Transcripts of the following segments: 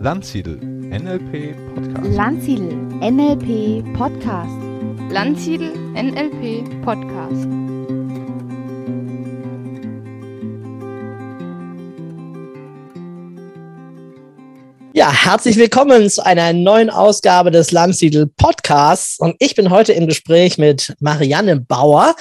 Landsiedel NLP Podcast. Landsiedel NLP Podcast. Landsiedel NLP Podcast. Ja, herzlich willkommen zu einer neuen Ausgabe des Landsiedel Podcasts. Und ich bin heute im Gespräch mit Marianne Bauer.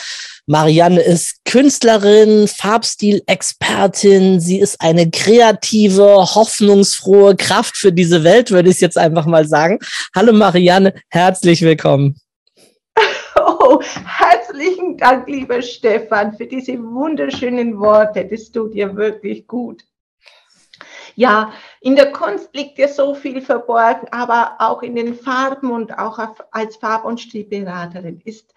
Marianne ist Künstlerin, Farbstil-Expertin. Sie ist eine kreative, hoffnungsfrohe Kraft für diese Welt, würde ich jetzt einfach mal sagen. Hallo Marianne, herzlich willkommen. Oh, herzlichen Dank, lieber Stefan, für diese wunderschönen Worte. Das tut dir wirklich gut. Ja, in der Kunst liegt ja so viel verborgen, aber auch in den Farben und auch als Farb- und Stilberaterin ist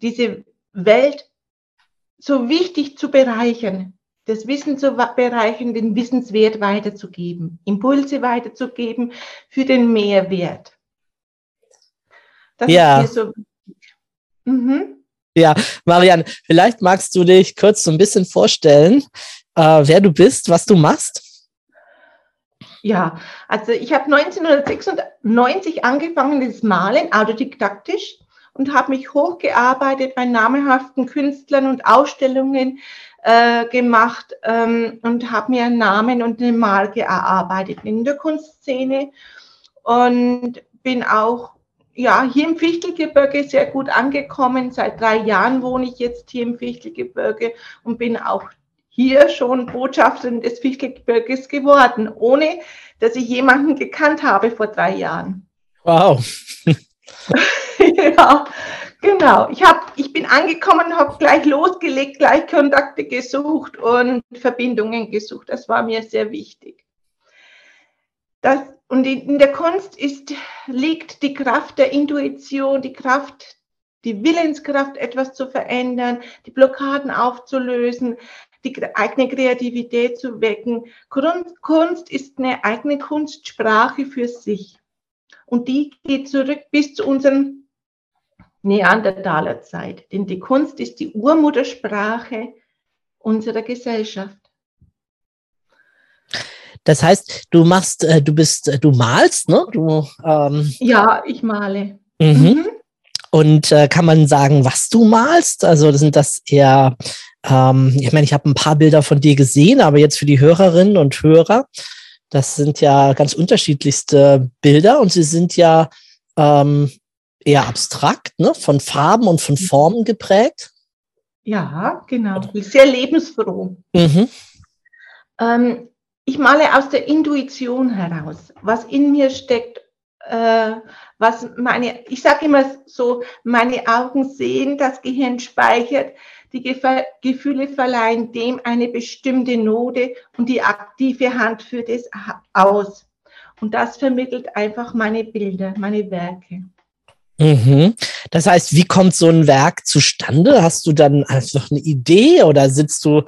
diese Welt so wichtig zu bereichern, das Wissen zu bereichern, den Wissenswert weiterzugeben, Impulse weiterzugeben für den Mehrwert. Das ja. ist so wichtig. Mhm. Ja, Marianne, vielleicht magst du dich kurz so ein bisschen vorstellen, äh, wer du bist, was du machst. Ja, also ich habe 1996 angefangen, das Malen, autodidaktisch und habe mich hochgearbeitet bei namhaften Künstlern und Ausstellungen äh, gemacht ähm, und habe mir einen Namen und eine Marke erarbeitet in der Kunstszene und bin auch ja, hier im Fichtelgebirge sehr gut angekommen. Seit drei Jahren wohne ich jetzt hier im Fichtelgebirge und bin auch hier schon Botschafterin des Fichtelgebirges geworden, ohne dass ich jemanden gekannt habe vor drei Jahren. Wow. ja, genau. Ich, hab, ich bin angekommen, habe gleich losgelegt, gleich Kontakte gesucht und Verbindungen gesucht. Das war mir sehr wichtig. Das, und in der Kunst ist, liegt die Kraft der Intuition, die Kraft, die Willenskraft, etwas zu verändern, die Blockaden aufzulösen, die eigene Kreativität zu wecken. Kunst ist eine eigene Kunstsprache für sich. Und die geht zurück bis zu unseren Neandertalerzeit. Denn die Kunst ist die Urmuttersprache unserer Gesellschaft. Das heißt, du machst, äh, du bist, äh, du malst, ne? Du, ähm ja, ich male. Mhm. Mhm. Und äh, kann man sagen, was du malst? Also sind das eher, ähm, ich meine, ich habe ein paar Bilder von dir gesehen, aber jetzt für die Hörerinnen und Hörer, das sind ja ganz unterschiedlichste Bilder und sie sind ja ähm, eher abstrakt, ne? von Farben und von Formen geprägt. Ja, genau. Sehr lebensfroh. Mhm. Ähm, ich male aus der Intuition heraus, was in mir steckt, äh, was meine, ich sage immer so, meine Augen sehen, das Gehirn speichert, die Gef Gefühle verleihen dem eine bestimmte Note und die aktive Hand führt es aus. Und das vermittelt einfach meine Bilder, meine Werke. Mhm. Das heißt, wie kommt so ein Werk zustande? Hast du dann einfach eine Idee oder sitzt du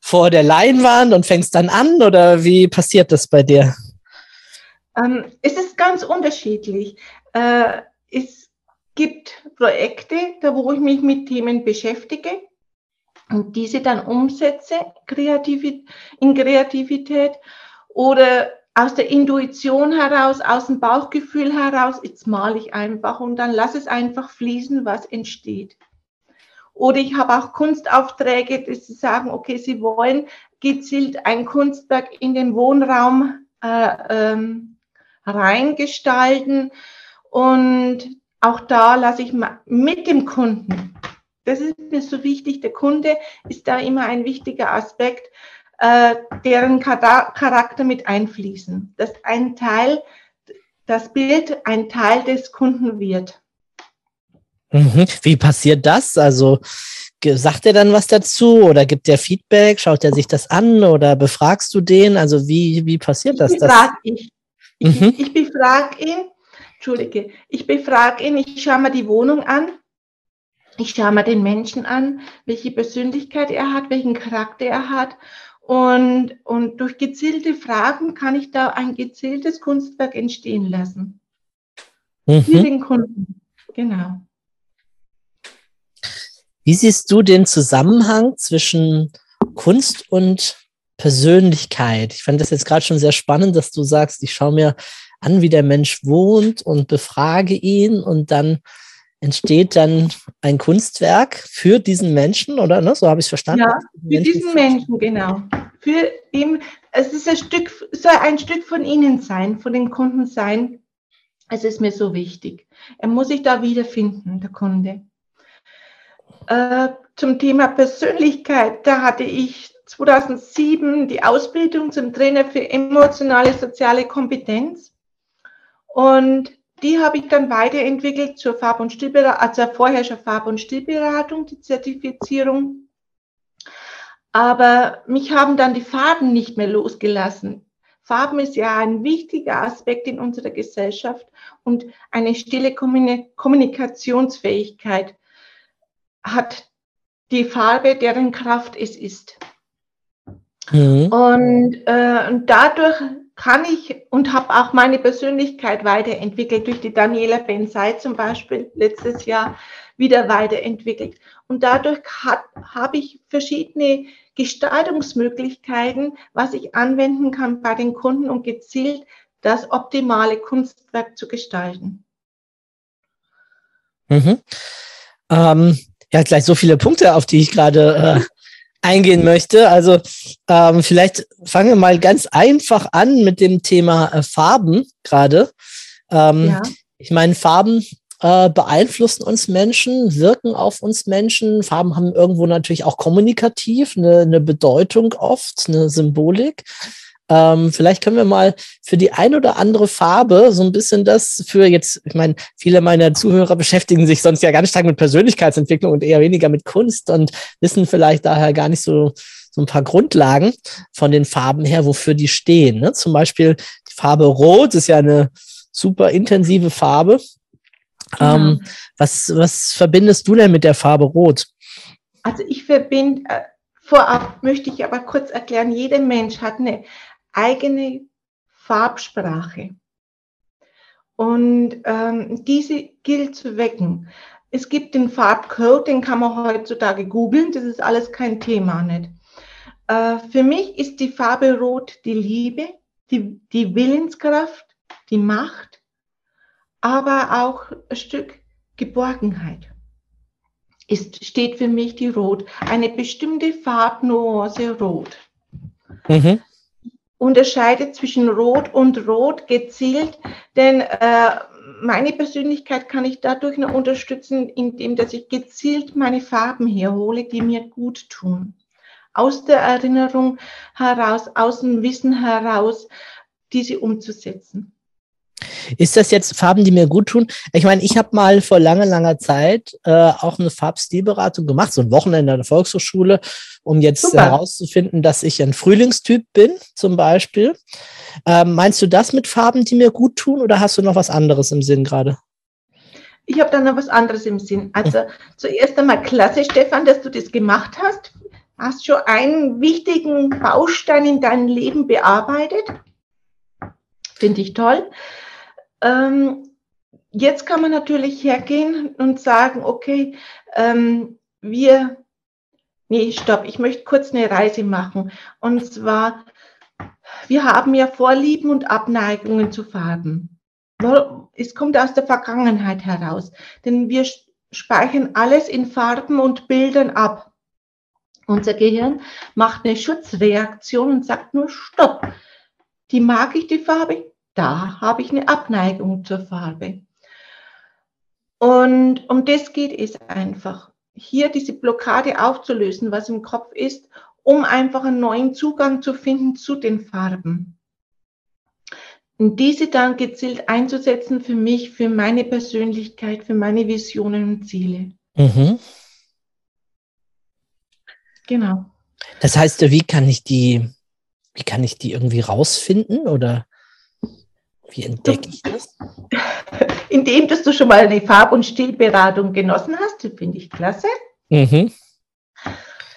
vor der Leinwand und fängst dann an oder wie passiert das bei dir? Ähm, es ist ganz unterschiedlich. Äh, es gibt Projekte, da wo ich mich mit Themen beschäftige und diese dann umsetze in Kreativität oder aus der Intuition heraus, aus dem Bauchgefühl heraus, jetzt male ich einfach und dann lass es einfach fließen, was entsteht. Oder ich habe auch Kunstaufträge, dass sie sagen, okay, sie wollen gezielt ein Kunstwerk in den Wohnraum äh, ähm, reingestalten. Und auch da lasse ich mit dem Kunden, das ist mir so wichtig, der Kunde ist da immer ein wichtiger Aspekt, äh, deren Charakter mit einfließen. Dass ein Teil, das Bild ein Teil des Kunden wird. Mhm. Wie passiert das? Also sagt er dann was dazu oder gibt er Feedback? Schaut er sich das an oder befragst du den? Also wie, wie passiert das? Ich. Ich, mhm. ich befrage ihn, Entschuldige, ich befrage ihn, ich schaue mir die Wohnung an, ich schaue mir den Menschen an, welche Persönlichkeit er hat, welchen Charakter er hat und, und durch gezielte Fragen kann ich da ein gezieltes Kunstwerk entstehen lassen. Mhm. Für den Kunden. Genau. Wie siehst du den Zusammenhang zwischen Kunst und Persönlichkeit? Ich fand das jetzt gerade schon sehr spannend, dass du sagst, ich schaue mir an, wie der Mensch wohnt und befrage ihn und dann entsteht dann ein Kunstwerk für diesen Menschen, oder? Ne? So habe ich es verstanden. Ja, für diesen Menschen, genau. Für ihn, es ist ein Stück, soll ein Stück von ihnen sein, von den Kunden sein. Es ist mir so wichtig. Er muss sich da wiederfinden, der Kunde. Äh, zum Thema Persönlichkeit, da hatte ich 2007 die Ausbildung zum Trainer für emotionale soziale Kompetenz. Und die habe ich dann weiterentwickelt zur Farb- und Stilberatung, also vorher schon Farb- und Stilberatung, die Zertifizierung. Aber mich haben dann die Farben nicht mehr losgelassen. Farben ist ja ein wichtiger Aspekt in unserer Gesellschaft und eine stille Kommunikationsfähigkeit hat die Farbe, deren Kraft es ist. Mhm. Und, äh, und dadurch kann ich und habe auch meine Persönlichkeit weiterentwickelt, durch die Daniela Bensei zum Beispiel letztes Jahr wieder weiterentwickelt. Und dadurch habe ich verschiedene Gestaltungsmöglichkeiten, was ich anwenden kann bei den Kunden und gezielt das optimale Kunstwerk zu gestalten. Mhm. Ähm, ja, gleich so viele Punkte, auf die ich gerade äh, eingehen möchte. Also ähm, vielleicht fangen wir mal ganz einfach an mit dem Thema äh, Farben gerade. Ähm, ja. Ich meine, Farben äh, beeinflussen uns Menschen, wirken auf uns Menschen. Farben haben irgendwo natürlich auch kommunikativ eine, eine Bedeutung oft, eine Symbolik. Ähm, vielleicht können wir mal für die ein oder andere Farbe so ein bisschen das für jetzt, ich meine, viele meiner Zuhörer beschäftigen sich sonst ja ganz stark mit Persönlichkeitsentwicklung und eher weniger mit Kunst und wissen vielleicht daher gar nicht so, so ein paar Grundlagen von den Farben her, wofür die stehen. Ne? Zum Beispiel die Farbe Rot ist ja eine super intensive Farbe. Ja. Ähm, was, was verbindest du denn mit der Farbe Rot? Also ich verbinde, äh, vorab möchte ich aber kurz erklären, jeder Mensch hat eine eigene Farbsprache. Und ähm, diese gilt zu wecken. Es gibt den Farbcode, den kann man heutzutage googeln, das ist alles kein Thema nicht. Äh, für mich ist die Farbe Rot die Liebe, die, die Willenskraft, die Macht, aber auch ein Stück Geborgenheit. Ist, steht für mich die Rot, eine bestimmte Farbnuance Rot. Mhm unterscheidet zwischen Rot und Rot gezielt, denn äh, meine Persönlichkeit kann ich dadurch noch unterstützen, indem dass ich gezielt meine Farben herhole, die mir gut tun. Aus der Erinnerung heraus, aus dem Wissen heraus, diese umzusetzen. Ist das jetzt Farben, die mir gut tun? Ich meine, ich habe mal vor langer, langer Zeit äh, auch eine Farbstilberatung gemacht, so ein Wochenende an der Volkshochschule, um jetzt Super. herauszufinden, dass ich ein Frühlingstyp bin, zum Beispiel. Ähm, meinst du das mit Farben, die mir gut tun, oder hast du noch was anderes im Sinn gerade? Ich habe da noch was anderes im Sinn. Also zuerst einmal klasse, Stefan, dass du das gemacht hast. Hast schon einen wichtigen Baustein in deinem Leben bearbeitet. Finde ich toll. Ähm, jetzt kann man natürlich hergehen und sagen, okay, ähm, wir, nee, stopp, ich möchte kurz eine Reise machen. Und zwar, wir haben ja Vorlieben und Abneigungen zu Farben. Es kommt aus der Vergangenheit heraus, denn wir speichern alles in Farben und Bildern ab. Unser Gehirn macht eine Schutzreaktion und sagt nur Stopp. Die mag ich, die Farbe, da habe ich eine Abneigung zur Farbe. Und um das geht es einfach, hier diese Blockade aufzulösen, was im Kopf ist, um einfach einen neuen Zugang zu finden zu den Farben. Und diese dann gezielt einzusetzen für mich, für meine Persönlichkeit, für meine Visionen und Ziele. Mhm. Genau. Das heißt, wie kann ich die, wie kann ich die irgendwie rausfinden oder wie entdecke ich das? Indem, dass du schon mal eine Farb- und Stilberatung genossen hast, finde ich klasse. Mhm.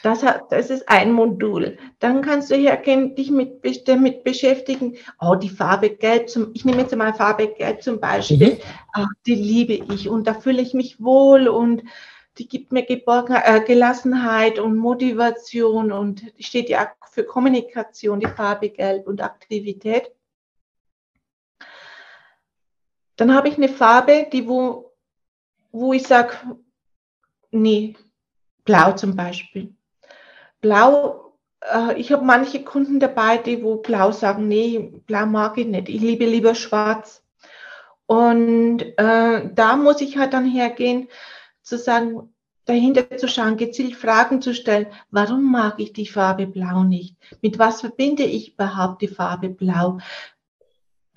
Das, hat, das ist ein Modul. Dann kannst du hergehen, dich mit, damit beschäftigen. Oh, die Farbe Gelb zum, ich nehme jetzt mal Farbe Gelb zum Beispiel. Mhm. Ach, die liebe ich und da fühle ich mich wohl und die gibt mir Geborgen, äh, Gelassenheit und Motivation und steht ja für Kommunikation, die Farbe Gelb und Aktivität. Dann habe ich eine Farbe, die wo, wo ich sage, nee, blau zum Beispiel. Blau, äh, ich habe manche Kunden dabei, die wo blau sagen, nee, blau mag ich nicht, ich liebe lieber schwarz. Und äh, da muss ich halt dann hergehen, zu sagen, dahinter zu schauen, gezielt Fragen zu stellen, warum mag ich die Farbe blau nicht? Mit was verbinde ich überhaupt die Farbe blau?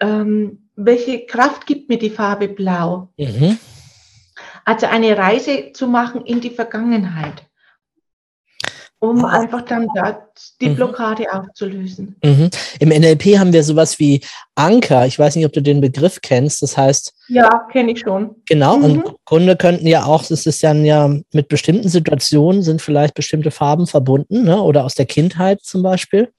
Ähm, welche Kraft gibt mir die Farbe blau? Mhm. Also eine Reise zu machen in die Vergangenheit um einfach dann da die mhm. Blockade mhm. aufzulösen. Mhm. Im NLP haben wir sowas wie Anker. Ich weiß nicht, ob du den Begriff kennst. Das heißt. Ja, kenne ich schon. Genau. Mhm. Und Kunde könnten ja auch, das ist dann ja mit bestimmten Situationen sind vielleicht bestimmte Farben verbunden, ne? oder aus der Kindheit zum Beispiel.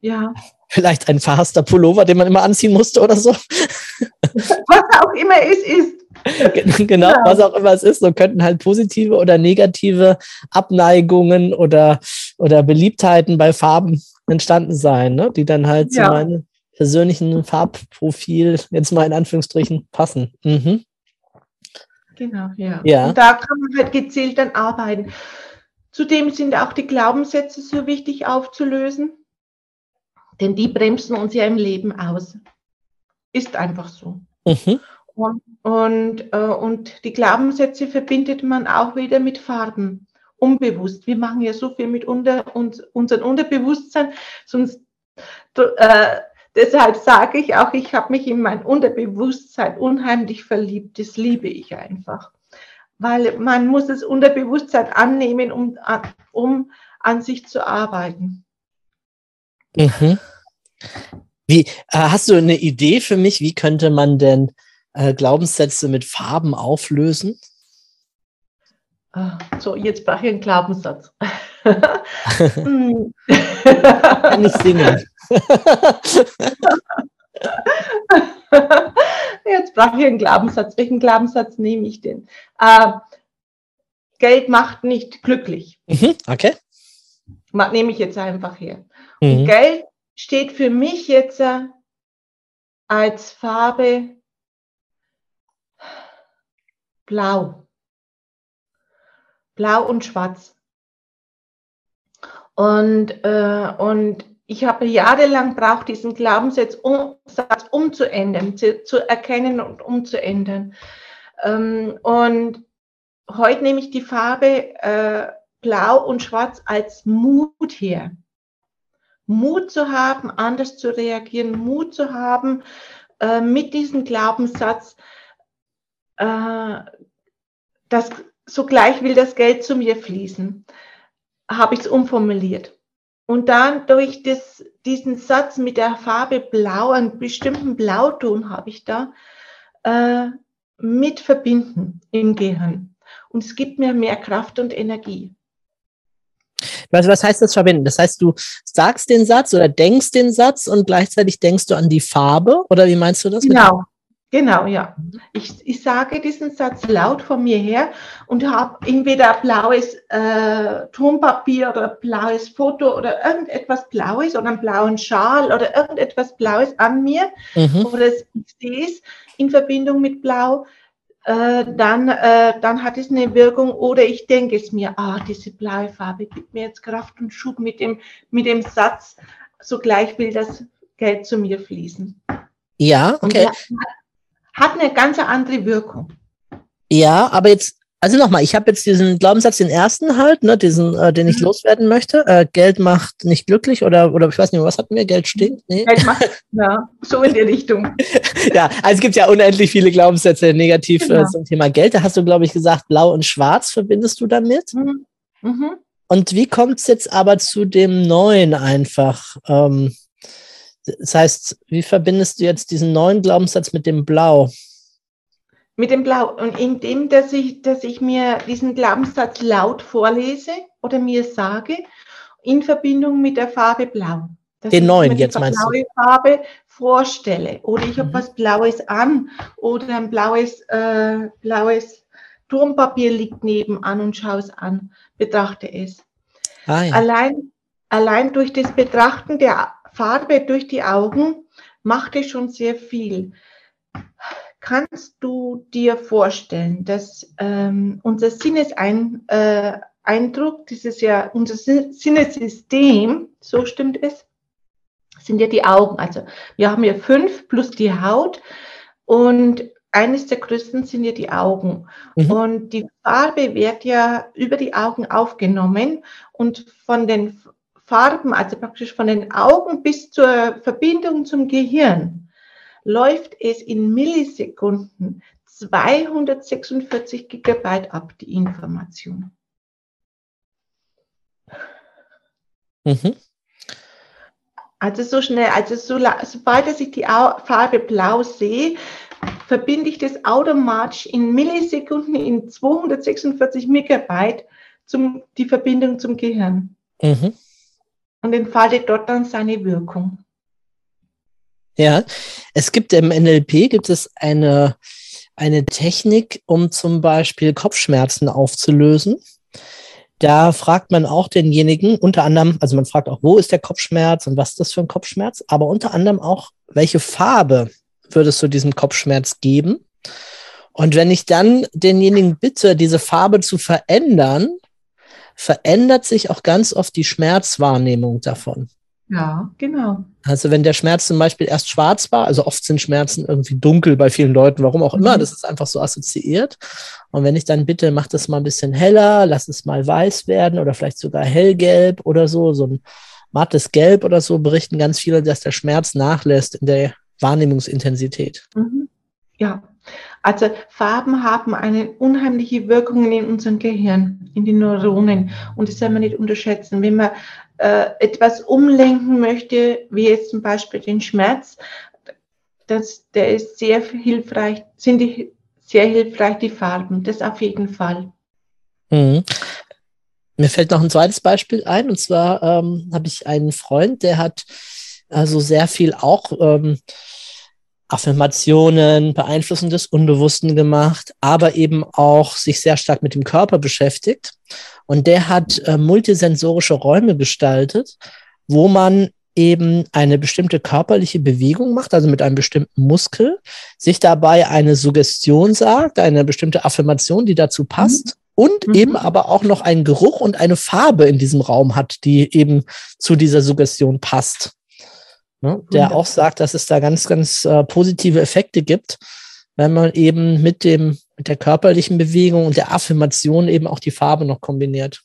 Ja. Vielleicht ein verhasster Pullover, den man immer anziehen musste oder so. Was auch immer es ist. genau, ja. was auch immer es ist, so könnten halt positive oder negative Abneigungen oder, oder Beliebtheiten bei Farben entstanden sein, ne? die dann halt ja. zu meinem persönlichen Farbprofil jetzt mal in Anführungsstrichen passen. Mhm. Genau, ja. ja. Und da kann man halt gezielt dann arbeiten. Zudem sind auch die Glaubenssätze so wichtig aufzulösen, denn die bremsen uns ja im Leben aus. Ist einfach so. Mhm. Und, und, äh, und die Glaubenssätze verbindet man auch wieder mit Farben, unbewusst. Wir machen ja so viel mit unter, uns, unserem Unterbewusstsein, sonst äh, deshalb sage ich auch, ich habe mich in mein Unterbewusstsein unheimlich verliebt. Das liebe ich einfach. Weil man muss das Unterbewusstsein annehmen, um, um an sich zu arbeiten. Mhm. Wie, äh, hast du eine Idee für mich, wie könnte man denn äh, Glaubenssätze mit Farben auflösen? Ah, so, jetzt brauche ich einen Glaubenssatz. Kann ich singen. Jetzt brauche ich einen Glaubenssatz. Welchen Glaubenssatz nehme ich denn? Äh, Geld macht nicht glücklich. Mhm, okay. Nehme ich jetzt einfach her. Mhm. Und Geld steht für mich jetzt äh, als Farbe blau. Blau und schwarz. Und, äh, und ich habe jahrelang braucht diesen Glaubenssatz um, umzuändern, zu, zu, erkennen und umzuändern. Ähm, und heute nehme ich die Farbe äh, Blau und Schwarz als Mut her. Mut zu haben, anders zu reagieren, Mut zu haben, äh, mit diesem Glaubenssatz äh, das, sogleich will das Geld zu mir fließen, habe ich es umformuliert. Und dann durch das, diesen Satz mit der Farbe Blau, einen bestimmten Blauton habe ich da, äh, mit verbinden im Gehirn. Und es gibt mir mehr Kraft und Energie. Also was heißt das verbinden? Das heißt, du sagst den Satz oder denkst den Satz und gleichzeitig denkst du an die Farbe? Oder wie meinst du das? Genau, Genau, ja. Ich, ich sage diesen Satz laut von mir her und habe entweder blaues äh, Tonpapier oder blaues Foto oder irgendetwas Blaues oder einen blauen Schal oder irgendetwas Blaues an mir mhm. oder ich sehe es in Verbindung mit Blau. Äh, dann, äh, dann hat es eine Wirkung oder ich denke es mir, ah, diese blaue Farbe gibt mir jetzt Kraft und Schub mit dem, mit dem Satz, sogleich will das Geld zu mir fließen. Ja, okay. Und hat eine ganz andere Wirkung. Ja, aber jetzt, also nochmal, ich habe jetzt diesen Glaubenssatz, den ersten halt, ne, diesen, äh, den ich mhm. loswerden möchte. Äh, Geld macht nicht glücklich oder, oder ich weiß nicht, was hatten wir? Geld stinkt? Nee. Geld macht, ja, so in die Richtung. ja, also es gibt ja unendlich viele Glaubenssätze negativ äh, genau. äh, zum Thema Geld. Da hast du, glaube ich, gesagt, blau und schwarz verbindest du damit. Mhm. Mhm. Und wie kommt es jetzt aber zu dem neuen einfach? Ähm, das heißt, wie verbindest du jetzt diesen neuen Glaubenssatz mit dem Blau? Mit dem Blau. Und indem, dass ich, dass ich mir diesen Glaubenssatz laut vorlese oder mir sage, in Verbindung mit der Farbe Blau. Dass Den neuen, jetzt meinst blaue du? Farbe vorstelle. Oder ich habe mhm. was Blaues an oder ein blaues, äh, blaues Turmpapier liegt nebenan und schau es an, betrachte es. Ah, ja. Allein, allein durch das Betrachten der Farbe durch die Augen macht es schon sehr viel. Kannst du dir vorstellen, dass ähm, unser Sinneseindruck, äh, Eindruck, dieses ja unser Sin- Sinnesystem, so stimmt es, sind ja die Augen. Also wir haben ja fünf plus die Haut und eines der größten sind ja die Augen. Mhm. Und die Farbe wird ja über die Augen aufgenommen und von den Farben, also praktisch von den Augen bis zur Verbindung zum Gehirn, läuft es in Millisekunden 246 Gigabyte ab, die Information. Mhm. Also so schnell, also so, sobald ich die Farbe blau sehe, verbinde ich das automatisch in Millisekunden in 246 Megabyte zum, die Verbindung zum Gehirn Mhm. und entfaltet dort dann seine Wirkung. Ja, es gibt im NLP gibt es eine, eine Technik, um zum Beispiel Kopfschmerzen aufzulösen. Da fragt man auch denjenigen, unter anderem, also man fragt auch, wo ist der Kopfschmerz und was ist das für ein Kopfschmerz, aber unter anderem auch, welche Farbe würdest du diesem Kopfschmerz geben? Und wenn ich dann denjenigen bitte, diese Farbe zu verändern, verändert sich auch ganz oft die Schmerzwahrnehmung davon. Ja, genau. Also wenn der Schmerz zum Beispiel erst schwarz war, also oft sind Schmerzen irgendwie dunkel bei vielen Leuten, warum auch immer, Mhm. das ist einfach so assoziiert. Und wenn ich dann bitte, mach das mal ein bisschen heller, lass es mal weiß werden oder vielleicht sogar hellgelb oder so, so ein mattes Gelb oder so, berichten ganz viele, dass der Schmerz nachlässt in der Wahrnehmungsintensität. Mhm. Ja, also Farben haben eine unheimliche Wirkung in unserem Gehirn, in den Neuronen. Und das soll man nicht unterschätzen. Wenn man äh, etwas umlenken möchte, wie jetzt zum Beispiel den Schmerz, das, der ist sehr hilfreich, sind die sehr hilfreich, die Farben. Das auf jeden Fall. Mhm. Mir fällt noch ein zweites Beispiel ein, und zwar ähm, habe ich einen Freund, der hat also sehr viel auch ähm, Affirmationen, Beeinflussen des Unbewussten gemacht, aber eben auch sich sehr stark mit dem Körper beschäftigt. Und der hat äh, multisensorische Räume gestaltet, wo man eben eine bestimmte körperliche Bewegung macht, also mit einem bestimmten Muskel, sich dabei eine Suggestion sagt, eine bestimmte Affirmation, die dazu passt. Und Mhm. eben aber auch noch einen Geruch und eine Farbe in diesem Raum hat, die eben zu dieser Suggestion passt. Ne? Der auch sagt, dass es da ganz, ganz äh, positive Effekte gibt, wenn man eben mit dem, mit der körperlichen Bewegung und der Affirmation eben auch die Farbe noch kombiniert.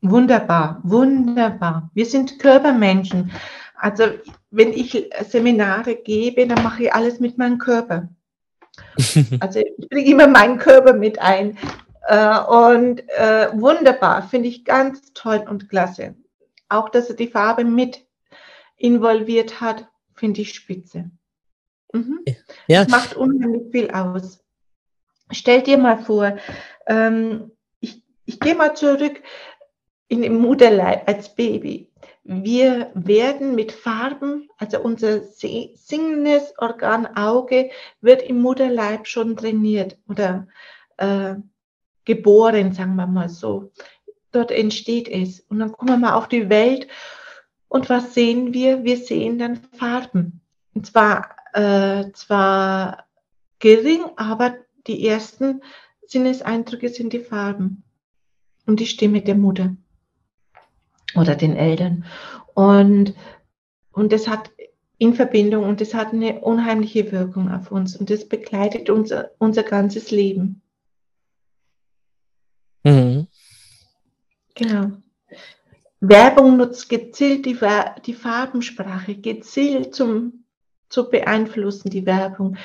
Wunderbar, wunderbar. Wir sind Körpermenschen. Also wenn ich Seminare gebe, dann mache ich alles mit meinem Körper. Also ich bringe immer meinen Körper mit ein. Äh, und äh, wunderbar, finde ich ganz toll und klasse. Auch, dass er die Farbe mit involviert hat, finde ich spitze. Mhm. Ja. Das macht unheimlich viel aus. Stell dir mal vor, ähm, ich, ich gehe mal zurück in den Mutterleib als Baby. Wir werden mit Farben, also unser se- singendes Organ Auge wird im Mutterleib schon trainiert oder äh, geboren, sagen wir mal so. Dort entsteht es. Und dann kommen wir mal auf die Welt und was sehen wir? Wir sehen dann Farben. Und zwar, äh, zwar gering, aber die ersten Sinneseindrücke sind die Farben und die Stimme der Mutter oder den Eltern. Und, und das hat in Verbindung und das hat eine unheimliche Wirkung auf uns und das begleitet unser, unser ganzes Leben. Mhm. Genau. Werbung nutzt gezielt die, die Farbensprache, gezielt zum, zu beeinflussen, die Werbung.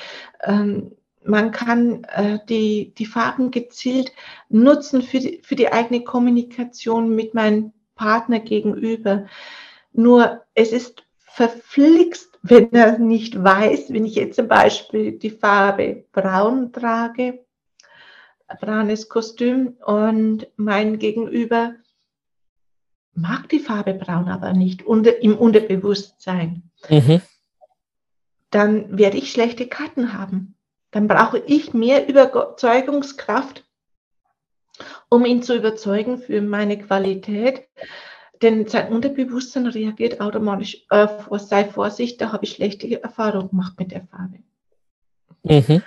Ähm, man kann äh, die, die Farben gezielt nutzen für die, für die eigene Kommunikation mit meinem Partner gegenüber. Nur es ist verflixt, wenn er nicht weiß, wenn ich jetzt zum Beispiel die Farbe braun trage, braunes Kostüm und mein Gegenüber mag die Farbe braun aber nicht unter, im Unterbewusstsein, Mhm. dann werde ich schlechte Karten haben. Dann brauche ich mehr Überzeugungskraft, um ihn zu überzeugen für meine Qualität. Denn sein Unterbewusstsein reagiert automatisch, äh, sei Vorsicht, da habe ich schlechte Erfahrungen gemacht mit der Farbe. Mhm.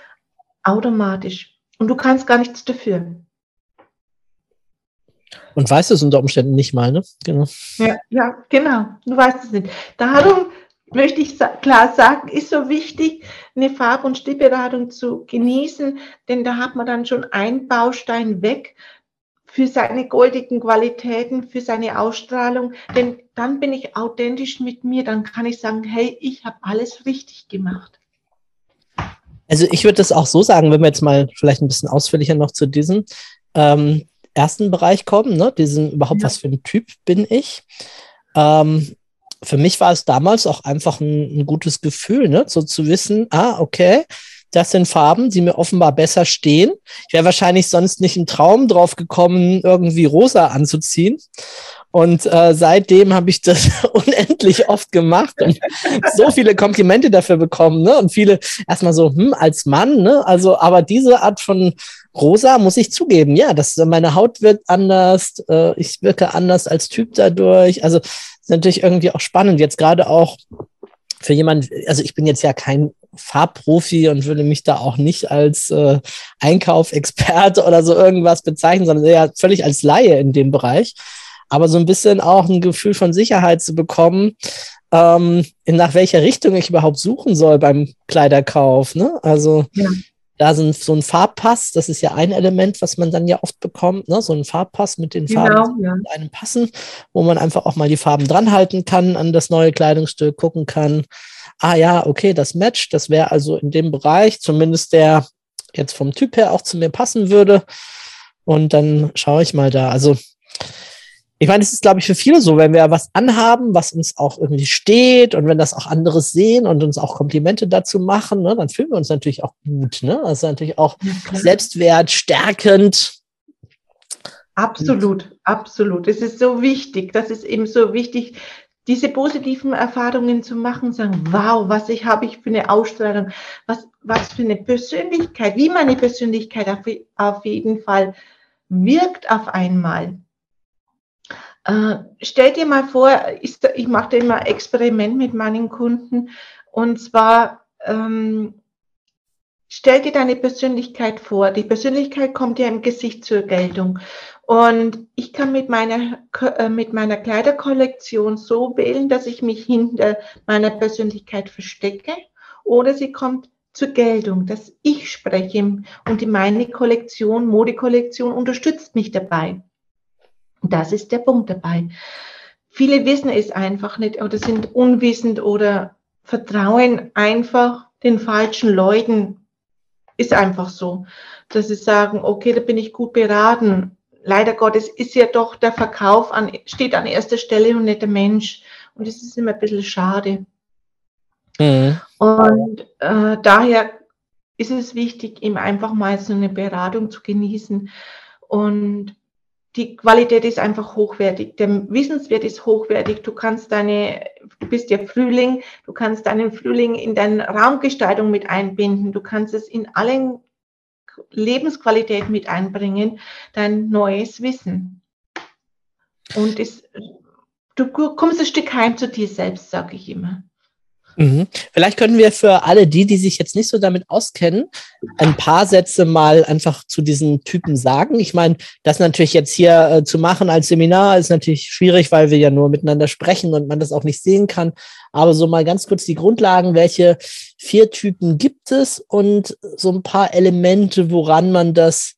Automatisch. Und du kannst gar nichts dafür. Und weißt es unter Umständen nicht mal, ne? Genau. Ja, ja, genau. Du weißt es nicht. Darum möchte ich klar sagen, ist so wichtig, eine Farb- und Stilberatung zu genießen, denn da hat man dann schon einen Baustein weg für seine goldigen Qualitäten, für seine Ausstrahlung, denn dann bin ich authentisch mit mir, dann kann ich sagen, hey, ich habe alles richtig gemacht. Also ich würde das auch so sagen, wenn wir jetzt mal vielleicht ein bisschen ausführlicher noch zu diesem ähm, ersten Bereich kommen, ne? diesen überhaupt, ja. was für ein Typ bin ich? Ähm, für mich war es damals auch einfach ein, ein gutes Gefühl, ne? so zu wissen, ah, okay, das sind Farben, die mir offenbar besser stehen. Ich wäre wahrscheinlich sonst nicht im Traum drauf gekommen, irgendwie rosa anzuziehen. Und äh, seitdem habe ich das unendlich oft gemacht und so viele Komplimente dafür bekommen, ne? Und viele erstmal so, hm, als Mann, ne? Also, aber diese Art von rosa muss ich zugeben, ja, das meine Haut wird anders, äh, ich wirke anders als Typ dadurch. Also ist natürlich irgendwie auch spannend. Jetzt gerade auch für jemand, also ich bin jetzt ja kein Farbprofi und würde mich da auch nicht als äh, Einkaufexperte oder so irgendwas bezeichnen, sondern eher völlig als Laie in dem Bereich. Aber so ein bisschen auch ein Gefühl von Sicherheit zu bekommen, ähm, in nach welcher Richtung ich überhaupt suchen soll beim Kleiderkauf. Ne? Also ja da sind so ein Farbpass, das ist ja ein Element, was man dann ja oft bekommt, ne? so ein Farbpass mit den genau, Farben, die ja. einem passen, wo man einfach auch mal die Farben dranhalten kann an das neue Kleidungsstück, gucken kann, ah ja, okay, das matcht, das wäre also in dem Bereich, zumindest der jetzt vom Typ her auch zu mir passen würde. Und dann schaue ich mal da. Also ich meine, es ist, glaube ich, für viele so, wenn wir was anhaben, was uns auch irgendwie steht und wenn das auch andere sehen und uns auch Komplimente dazu machen, ne, dann fühlen wir uns natürlich auch gut. Ne? Das ist natürlich auch ja, Selbstwert stärkend. Absolut, absolut. Es ist so wichtig. Das ist eben so wichtig, diese positiven Erfahrungen zu machen, sagen, wow, was ich habe ich für eine Ausstrahlung, was, was für eine Persönlichkeit, wie meine Persönlichkeit auf, auf jeden Fall wirkt auf einmal. Äh, stell dir mal vor, ich, ich mache immer ein Experiment mit meinen Kunden und zwar ähm, stell dir deine Persönlichkeit vor. Die Persönlichkeit kommt ja im Gesicht zur Geltung. Und ich kann mit meiner, äh, mit meiner Kleiderkollektion so wählen, dass ich mich hinter meiner Persönlichkeit verstecke oder sie kommt zur Geltung, dass ich spreche und meine Kollektion, Modekollektion unterstützt mich dabei. Das ist der Punkt dabei. Viele wissen es einfach nicht oder sind unwissend oder vertrauen einfach den falschen Leuten. Ist einfach so, dass sie sagen, okay, da bin ich gut beraten. Leider Gottes ist ja doch der Verkauf an, steht an erster Stelle und nicht der Mensch. Und das ist immer ein bisschen schade. Mhm. Und äh, daher ist es wichtig, ihm einfach mal so eine Beratung zu genießen und die Qualität ist einfach hochwertig. Der Wissenswert ist hochwertig. Du kannst deine, du bist ja Frühling, du kannst deinen Frühling in deine Raumgestaltung mit einbinden. Du kannst es in allen Lebensqualität mit einbringen, dein neues Wissen. Und es, du kommst ein Stück heim zu dir selbst, sage ich immer. Mhm. Vielleicht können wir für alle die, die sich jetzt nicht so damit auskennen, ein paar Sätze mal einfach zu diesen Typen sagen. Ich meine, das natürlich jetzt hier äh, zu machen als Seminar ist natürlich schwierig, weil wir ja nur miteinander sprechen und man das auch nicht sehen kann. Aber so mal ganz kurz die Grundlagen, welche vier Typen gibt es und so ein paar Elemente, woran man das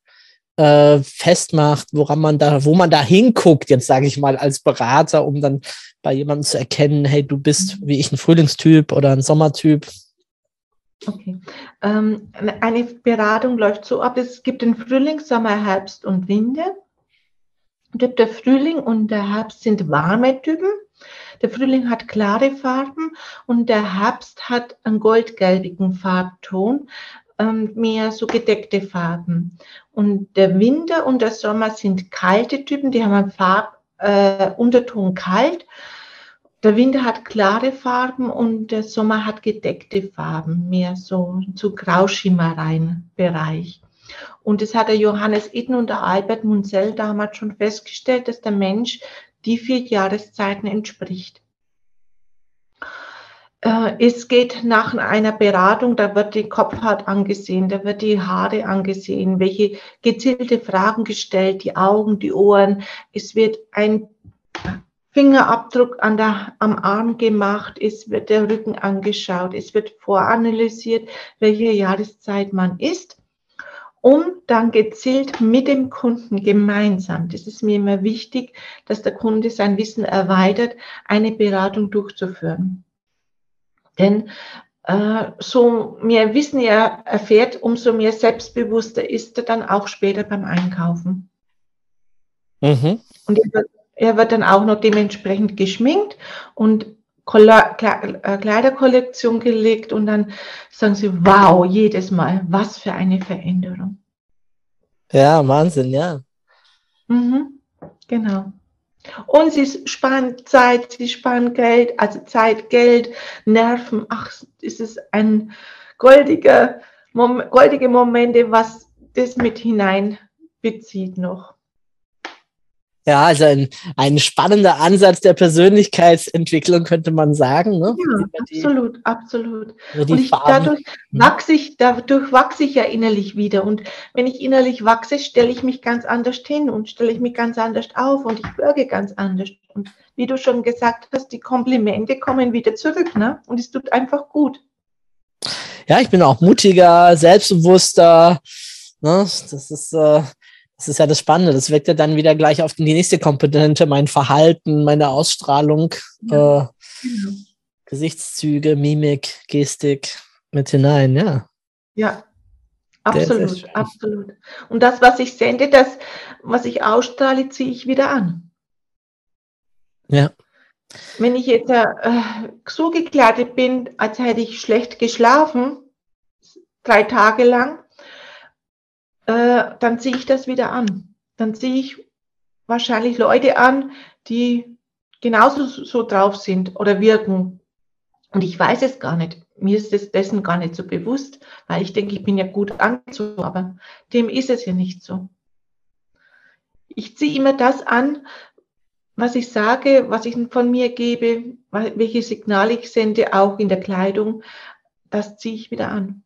äh, festmacht, woran man da, wo man da hinguckt, jetzt sage ich mal als Berater, um dann bei jemandem zu erkennen, hey, du bist wie ich ein Frühlingstyp oder ein Sommertyp? Okay. Ähm, eine Beratung läuft so ab, es gibt den Frühling, Sommer, Herbst und Winter. Der Frühling und der Herbst sind warme Typen. Der Frühling hat klare Farben und der Herbst hat einen goldgelbigen Farbton, mehr so gedeckte Farben. Und der Winter und der Sommer sind kalte Typen, die haben einen Farbunterton äh, kalt der Winter hat klare Farben und der Sommer hat gedeckte Farben, mehr so zu Grauschimmereien Bereich. Und das hat der Johannes Itten und der Albert Munzel damals schon festgestellt, dass der Mensch die vier Jahreszeiten entspricht. Äh, es geht nach einer Beratung, da wird die Kopfhaut angesehen, da wird die Haare angesehen, welche gezielte Fragen gestellt, die Augen, die Ohren. Es wird ein Fingerabdruck an der, am Arm gemacht, es wird der Rücken angeschaut, es wird voranalysiert, welche Jahreszeit man ist, um dann gezielt mit dem Kunden gemeinsam, das ist mir immer wichtig, dass der Kunde sein Wissen erweitert, eine Beratung durchzuführen. Denn äh, so mehr Wissen er erfährt, umso mehr selbstbewusster ist er dann auch später beim Einkaufen. Mhm. Und er wird er wird dann auch noch dementsprechend geschminkt und äh, Kleiderkollektion gelegt und dann sagen sie, wow, jedes Mal, was für eine Veränderung. Ja, Wahnsinn, ja. Mhm, genau. Und sie sparen Zeit, sie sparen Geld, also Zeit, Geld, Nerven. Ach, ist es ein goldiger, goldige Momente, was das mit hineinbezieht noch. Ja, also ein, ein spannender Ansatz der Persönlichkeitsentwicklung, könnte man sagen. Ne? Ja, die, absolut, absolut. Und ich, dadurch, hm. wachse ich, dadurch wachse ich ja innerlich wieder. Und wenn ich innerlich wachse, stelle ich mich ganz anders hin und stelle ich mich ganz anders auf und ich wirke ganz anders. Und wie du schon gesagt hast, die Komplimente kommen wieder zurück. Ne? Und es tut einfach gut. Ja, ich bin auch mutiger, selbstbewusster. Ne? Das ist... Äh das ist ja das Spannende. Das wirkt ja dann wieder gleich auf die nächste Komponente, mein Verhalten, meine Ausstrahlung, ja. äh, genau. Gesichtszüge, Mimik, Gestik mit hinein, ja. Ja, absolut, absolut. Und das, was ich sende, das, was ich ausstrahle, ziehe ich wieder an. Ja. Wenn ich jetzt äh, so gekleidet bin, als hätte ich schlecht geschlafen, drei Tage lang, äh, dann ziehe ich das wieder an. Dann ziehe ich wahrscheinlich Leute an, die genauso so drauf sind oder wirken. Und ich weiß es gar nicht. Mir ist es dessen gar nicht so bewusst, weil ich denke, ich bin ja gut angezogen, aber dem ist es ja nicht so. Ich ziehe immer das an, was ich sage, was ich von mir gebe, welche Signale ich sende, auch in der Kleidung, das ziehe ich wieder an.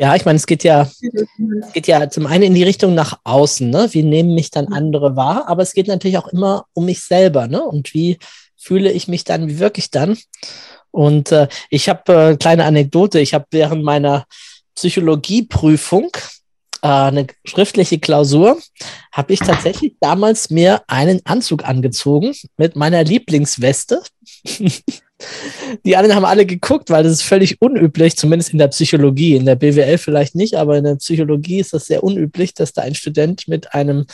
Ja, ich meine, es geht ja, es geht ja zum einen in die Richtung nach außen, ne? Wie nehmen mich dann andere wahr? Aber es geht natürlich auch immer um mich selber, ne? Und wie fühle ich mich dann, wie wirke ich dann? Und äh, ich habe äh, kleine Anekdote. Ich habe während meiner Psychologieprüfung äh, eine schriftliche Klausur, habe ich tatsächlich damals mir einen Anzug angezogen mit meiner Lieblingsweste. Die anderen haben alle geguckt, weil das ist völlig unüblich, zumindest in der Psychologie. In der BWL vielleicht nicht, aber in der Psychologie ist das sehr unüblich, dass da ein Student mit einem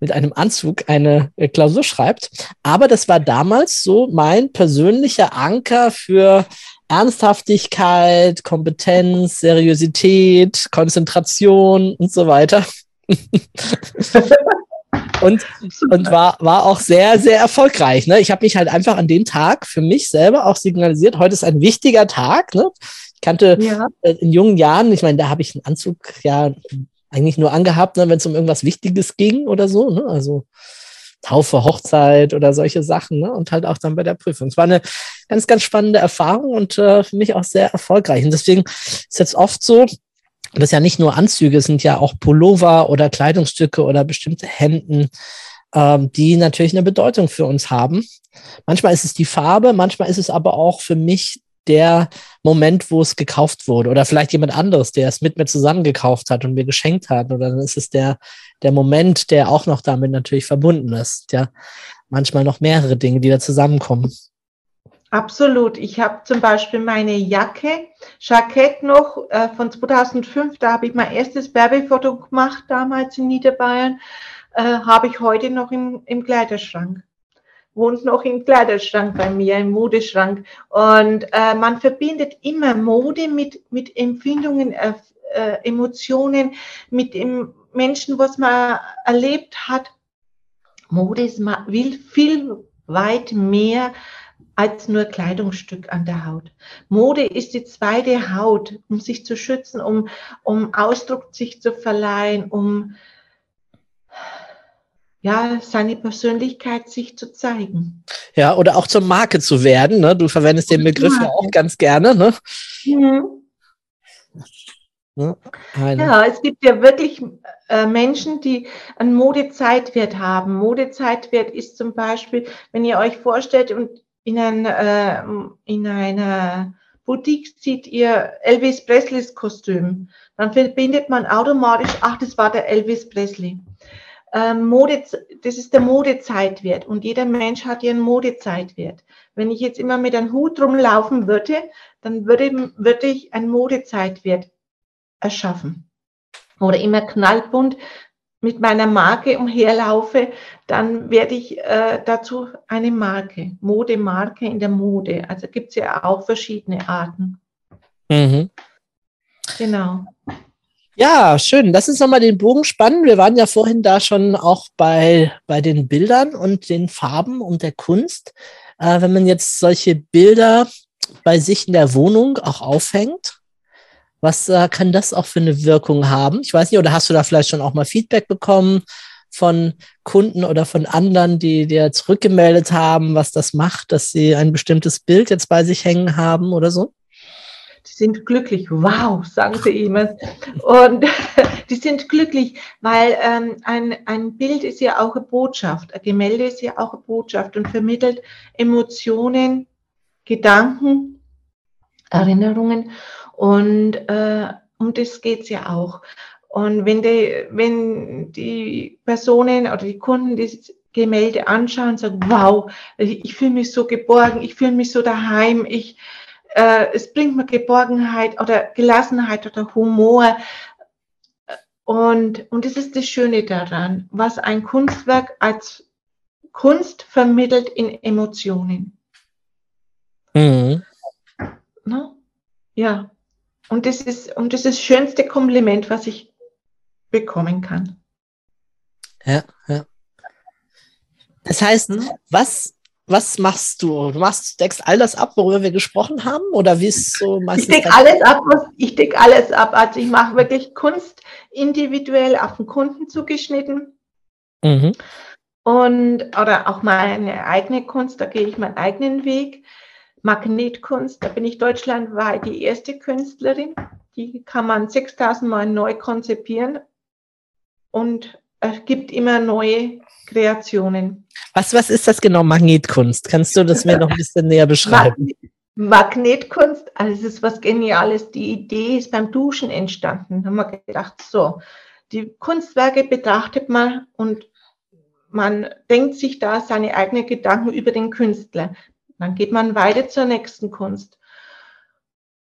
mit einem Anzug eine äh, Klausur schreibt. Aber das war damals so mein persönlicher Anker für Ernsthaftigkeit, Kompetenz, Seriosität, Konzentration und so weiter. und, und war, war auch sehr, sehr erfolgreich. Ne? Ich habe mich halt einfach an dem Tag für mich selber auch signalisiert, heute ist ein wichtiger Tag. Ne? Ich kannte ja. Äh, in jungen Jahren, ich meine, da habe ich einen Anzug ja eigentlich nur angehabt, ne, wenn es um irgendwas Wichtiges ging oder so. Ne? Also Taufe, Hochzeit oder solche Sachen. Ne? Und halt auch dann bei der Prüfung. Es war eine ganz, ganz spannende Erfahrung und äh, für mich auch sehr erfolgreich. Und deswegen ist jetzt oft so, das ist ja nicht nur Anzüge, es sind ja auch Pullover oder Kleidungsstücke oder bestimmte Hemden, ähm, die natürlich eine Bedeutung für uns haben. Manchmal ist es die Farbe, manchmal ist es aber auch für mich der Moment, wo es gekauft wurde oder vielleicht jemand anderes, der es mit mir zusammen gekauft hat und mir geschenkt hat oder dann ist es der, der Moment, der auch noch damit natürlich verbunden ist. Ja, manchmal noch mehrere Dinge, die da zusammenkommen. Absolut. Ich habe zum Beispiel meine Jacke, Jackett noch äh, von 2005, da habe ich mein erstes Werbefoto gemacht, damals in Niederbayern, äh, habe ich heute noch im, im Kleiderschrank. Wohnt noch im Kleiderschrank bei mir, im Modeschrank. Und äh, man verbindet immer Mode mit, mit Empfindungen, äh, äh Emotionen, mit dem Menschen, was man erlebt hat. Mode ist, will viel weit mehr als nur Kleidungsstück an der Haut. Mode ist die zweite Haut, um sich zu schützen, um, um Ausdruck sich zu verleihen, um ja, seine Persönlichkeit sich zu zeigen. Ja, oder auch zur Marke zu werden. Ne? Du verwendest den Begriff ja auch ganz gerne. Ne? Mhm. Ja, es gibt ja wirklich äh, Menschen, die einen Modezeitwert haben. Modezeitwert ist zum Beispiel, wenn ihr euch vorstellt und in, ein, äh, in einer Boutique zieht ihr Elvis Presleys Kostüm, dann verbindet man automatisch, ach, das war der Elvis Presley. Ähm, Mode, das ist der Modezeitwert und jeder Mensch hat ihren Modezeitwert. Wenn ich jetzt immer mit einem Hut rumlaufen würde, dann würde, würde ich einen Modezeitwert erschaffen. Oder immer knallbunt mit meiner Marke umherlaufe, dann werde ich äh, dazu eine Marke, Modemarke in der Mode. Also gibt es ja auch verschiedene Arten. Mhm. Genau. Ja, schön. Lass uns nochmal den Bogen spannen. Wir waren ja vorhin da schon auch bei, bei den Bildern und den Farben und der Kunst. Äh, wenn man jetzt solche Bilder bei sich in der Wohnung auch aufhängt, was äh, kann das auch für eine Wirkung haben? Ich weiß nicht, oder hast du da vielleicht schon auch mal Feedback bekommen von Kunden oder von anderen, die dir zurückgemeldet haben, was das macht, dass sie ein bestimmtes Bild jetzt bei sich hängen haben oder so? Die sind glücklich. Wow, sagen sie immer. Und die sind glücklich, weil ähm, ein, ein Bild ist ja auch eine Botschaft. Ein Gemälde ist ja auch eine Botschaft und vermittelt Emotionen, Gedanken, Erinnerungen. Und äh, um das geht's ja auch. Und wenn die, wenn die Personen oder die Kunden das Gemälde anschauen, sagen, wow, ich fühle mich so geborgen, ich fühle mich so daheim, ich, äh, es bringt mir Geborgenheit oder Gelassenheit oder Humor. Und, und das ist das Schöne daran, was ein Kunstwerk als Kunst vermittelt in Emotionen. Mhm. Ne? Ja. Und das ist, und das ist das schönste Kompliment, was ich bekommen kann. Ja, ja. Das heißt, Hm? was, was machst du? Du machst, deckst all das ab, worüber wir gesprochen haben? Oder wie ist so Ich meistens? decke alles ab, was, ich decke alles ab. Also ich mache wirklich Kunst individuell auf den Kunden zugeschnitten Mhm. und oder auch meine eigene Kunst, da gehe ich meinen eigenen Weg. Magnetkunst, da bin ich deutschlandweit die erste Künstlerin. Die kann man 6000 Mal neu konzipieren und es gibt immer neue Kreationen. Was, was ist das genau, Magnetkunst? Kannst du das mir noch ein bisschen näher beschreiben? Magnetkunst, also es ist was Geniales. Die Idee ist beim Duschen entstanden. Da haben wir gedacht, so, die Kunstwerke betrachtet man und man denkt sich da seine eigenen Gedanken über den Künstler. Dann geht man weiter zur nächsten Kunst.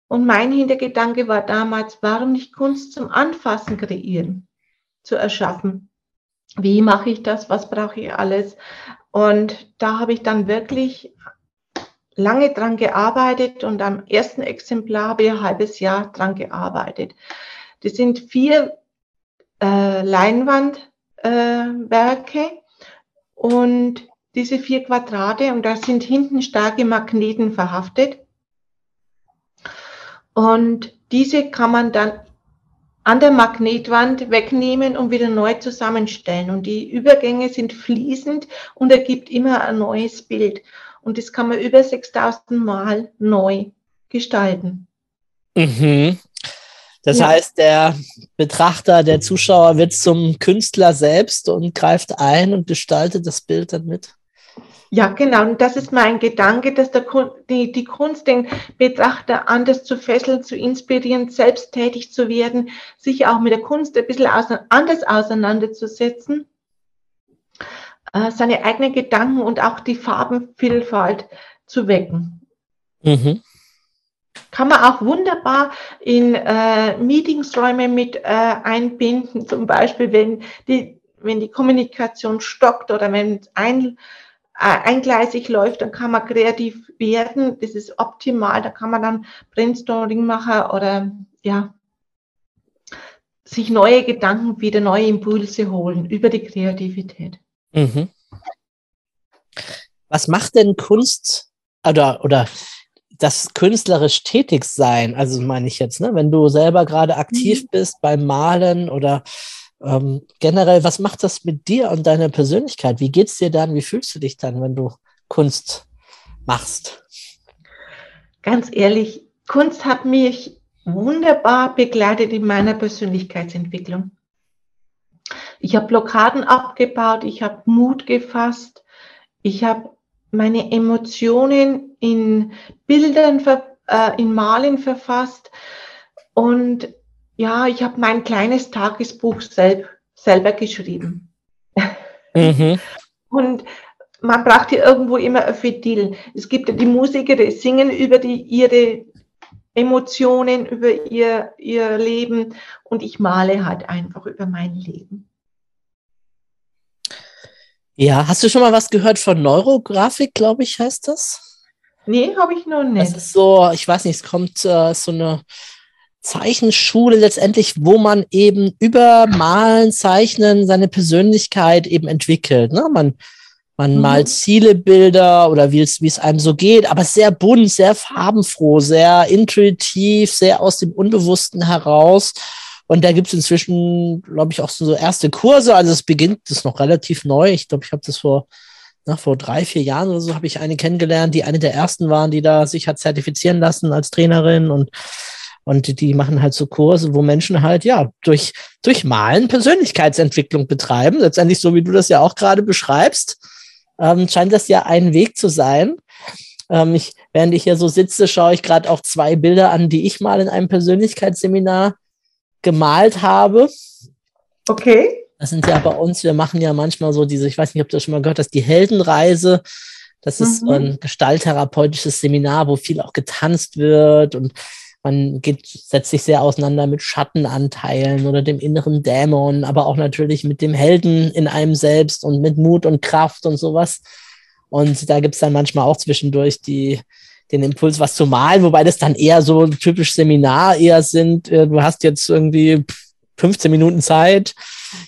Und mein Hintergedanke war damals, warum nicht Kunst zum Anfassen kreieren, zu erschaffen? Wie mache ich das? Was brauche ich alles? Und da habe ich dann wirklich lange dran gearbeitet und am ersten Exemplar habe ich ein halbes Jahr dran gearbeitet. Das sind vier äh, Leinwandwerke äh, und diese vier Quadrate und da sind hinten starke Magneten verhaftet. Und diese kann man dann an der Magnetwand wegnehmen und wieder neu zusammenstellen. Und die Übergänge sind fließend und ergibt immer ein neues Bild. Und das kann man über 6000 Mal neu gestalten. Mhm. Das Ja. heißt, der Betrachter, der Zuschauer wird zum Künstler selbst und greift ein und gestaltet das Bild dann mit. Ja, genau. Und das ist mein Gedanke, dass der, die, die Kunst den Betrachter anders zu fesseln, zu inspirieren, selbst tätig zu werden, sich auch mit der Kunst ein bisschen anders auseinanderzusetzen, äh, seine eigenen Gedanken und auch die Farbenvielfalt zu wecken. Mhm. Kann man auch wunderbar in äh, Meetingsräume mit äh, einbinden, zum Beispiel wenn die, wenn die Kommunikation stockt oder wenn es ein, eingleisig läuft, dann kann man kreativ werden. Das ist optimal. Da kann man dann Brainstorming machen oder ja, sich neue Gedanken, wieder neue Impulse holen über die Kreativität. Mhm. Was macht denn Kunst oder, oder das künstlerisch tätig sein, also meine ich jetzt, ne, wenn du selber gerade aktiv Mhm. bist beim Malen oder ähm, generell, was macht das mit dir und deiner Persönlichkeit? Wie geht's dir dann? Wie fühlst du dich dann, wenn du Kunst machst? Ganz ehrlich, Kunst hat mich wunderbar begleitet in meiner Persönlichkeitsentwicklung. Ich habe Blockaden abgebaut, ich habe Mut gefasst, ich habe meine Emotionen in Bildern, äh, in Malen verfasst und ja, ich habe mein kleines Tagesbuch selb, selber geschrieben. Mhm. Und man braucht ja irgendwo immer ein Ventil. Es gibt ja die Musiker, die singen über die, ihre Emotionen, über ihr, ihr Leben und ich male halt einfach über mein Leben. Ja, hast du schon mal was gehört von Neurografik, glaube ich, heißt das? Nee, habe ich noch Das nicht. ist so, ich weiß nicht, es kommt äh, so eine Zeichenschule letztendlich, wo man eben über Malen, Zeichnen seine Persönlichkeit eben entwickelt. Ne? Man, man Mhm. malt Zielebilder oder wie es, wie es einem so geht, aber sehr bunt, sehr farbenfroh, sehr intuitiv, sehr aus dem Unbewussten heraus. Und da gibt es inzwischen, glaube ich, auch so erste Kurse. Also es beginnt, das ist noch relativ neu. Ich glaube, ich habe das vor, na, vor drei, vier Jahren oder so habe ich eine kennengelernt, die eine der ersten waren, die da sich hat zertifizieren lassen als Trainerin und und die, machen halt so Kurse, wo Menschen halt, ja, durch, durch Malen Persönlichkeitsentwicklung betreiben. Letztendlich, so wie du das ja auch gerade beschreibst, ähm, scheint das ja ein Weg zu sein. Ähm, ich, während ich hier so sitze, schaue ich gerade auch zwei Bilder an, die ich mal in einem Persönlichkeitsseminar gemalt habe. Okay. Das sind ja bei uns, wir machen ja manchmal so diese, ich weiß nicht, ob du das schon mal gehört hast, die Heldenreise. Das ist so Mhm. ein gestalttherapeutisches Seminar, wo viel auch getanzt wird und man geht, setzt sich sehr auseinander mit Schattenanteilen oder dem inneren Dämon, aber auch natürlich mit dem Helden in einem selbst und mit Mut und Kraft und sowas. Und da gibt's dann manchmal auch zwischendurch die, den Impuls, was zu malen, wobei das dann eher so typisch Seminar eher sind. äh, Du hast jetzt irgendwie 15 Minuten Zeit.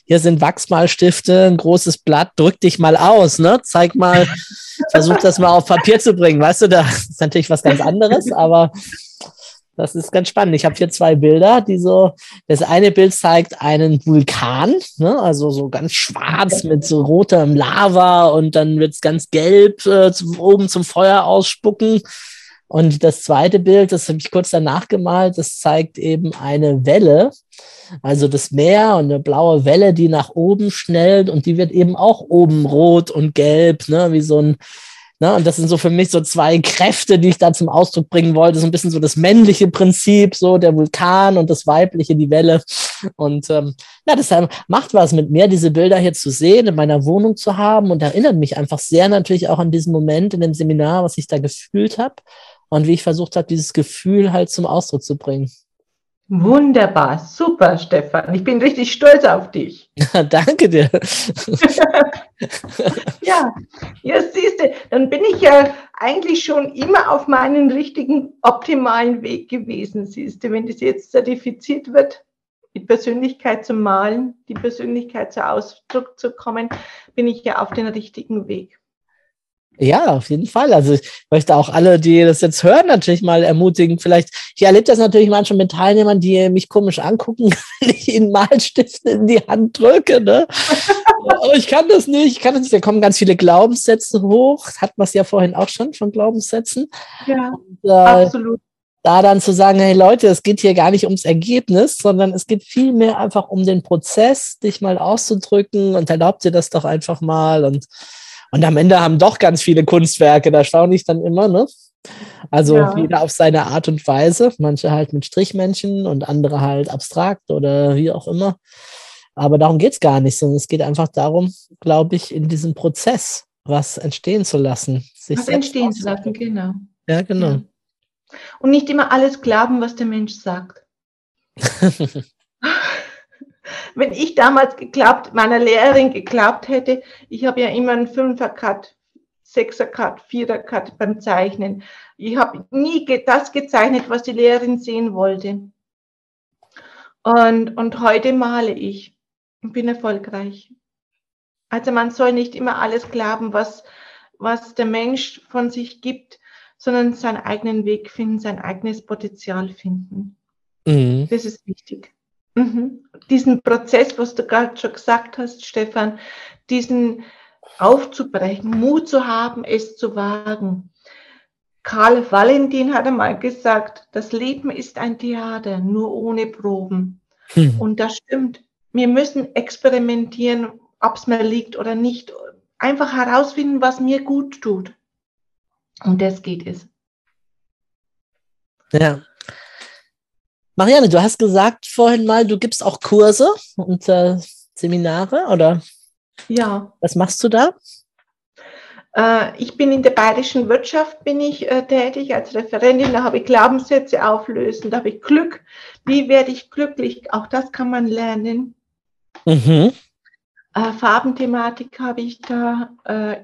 Hier sind Wachsmalstifte, ein großes Blatt, drück dich mal aus, ne? Zeig mal, versuch das mal auf Papier zu bringen. Weißt du, da ist natürlich was ganz anderes, aber das ist ganz spannend. Ich habe hier zwei Bilder, die so, das eine Bild zeigt einen Vulkan, ne? also so ganz schwarz mit so rotem Lava und dann wird's ganz gelb äh, zum, oben zum Feuer ausspucken. Und das zweite Bild, das habe ich kurz danach gemalt, das zeigt eben eine Welle, also das Meer und eine blaue Welle, die nach oben schnellt und die wird eben auch oben rot und gelb, ne, wie so ein, ne, und das sind so für mich so zwei Kräfte, die ich da zum Ausdruck bringen wollte, so ein bisschen so das männliche Prinzip, so der Vulkan und das weibliche, die Welle. Und ähm, ja, deshalb macht was mit mir, diese Bilder hier zu sehen, in meiner Wohnung zu haben und erinnert mich einfach sehr natürlich auch an diesen Moment in dem Seminar, was ich da gefühlt habe und wie ich versucht habe, dieses Gefühl halt zum Ausdruck zu bringen. Wunderbar, super, Stefan. Ich bin richtig stolz auf dich. Danke dir. Ja, ja, siehst du, dann bin ich ja eigentlich schon immer auf meinem richtigen, optimalen Weg gewesen, siehst du. Wenn das jetzt zertifiziert wird, die Persönlichkeit zu malen, die Persönlichkeit zu Ausdruck zu kommen, bin ich ja auf den richtigen Weg. Ja, auf jeden Fall. Also ich möchte auch alle, die das jetzt hören, natürlich mal ermutigen. Vielleicht, ich erlebe das natürlich manchmal mit Teilnehmern, die mich komisch angucken, wenn ich ihnen Malstifte in die Hand drücke. Ne? Aber ich kann das nicht, ich kann das nicht. Da kommen ganz viele Glaubenssätze hoch. Hat man es ja vorhin auch schon von Glaubenssätzen. Ja, Und, äh, absolut. da dann zu sagen, hey Leute, es geht hier gar nicht ums Ergebnis, sondern es geht vielmehr einfach um den Prozess, dich mal auszudrücken und erlaubt dir das doch einfach mal und und am Ende haben doch ganz viele Kunstwerke, da staune ich dann immer, ne? Also Ja. jeder auf seine Art und Weise, manche halt mit Strichmännchen und andere halt abstrakt oder wie auch immer. Aber darum geht's gar nicht, sondern es geht einfach darum, glaube ich, in diesem Prozess was entstehen zu lassen. Sich Was entstehen zu lassen, genau. Ja, genau. Ja. Und nicht immer alles glauben, was der Mensch sagt. Wenn ich damals geglaubt, meiner Lehrerin geglaubt hätte, ich habe ja immer einen Fünfer-Cut, Sechser-Cut, Vierer-Cut beim Zeichnen. Ich habe nie das gezeichnet, was die Lehrerin sehen wollte. Und, und heute male ich und bin erfolgreich. Also man soll nicht immer alles glauben, was, was der Mensch von sich gibt, sondern seinen eigenen Weg finden, sein eigenes Potenzial finden. Mhm. Das ist wichtig. Mhm. Diesen Prozess, was du gerade schon gesagt hast, Stefan, diesen aufzubrechen, Mut zu haben, es zu wagen. Karl Valentin hat einmal gesagt, das Leben ist ein Theater, nur ohne Proben. Mhm. Und das stimmt. Wir müssen experimentieren, ob es mir liegt oder nicht. Einfach herausfinden, was mir gut tut. Und das geht es. Ja. Marianne, du hast gesagt vorhin mal, du gibst auch Kurse und äh, Seminare oder Ja, was machst du da? äh, ich bin in der bayerischen Wirtschaft bin ich äh, tätig als Referentin. Da habe ich Glaubenssätze auflösen, da habe ich Glück. Wie werde ich glücklich? Auch das kann man lernen. Mhm. Äh, Farbenthematik habe ich da,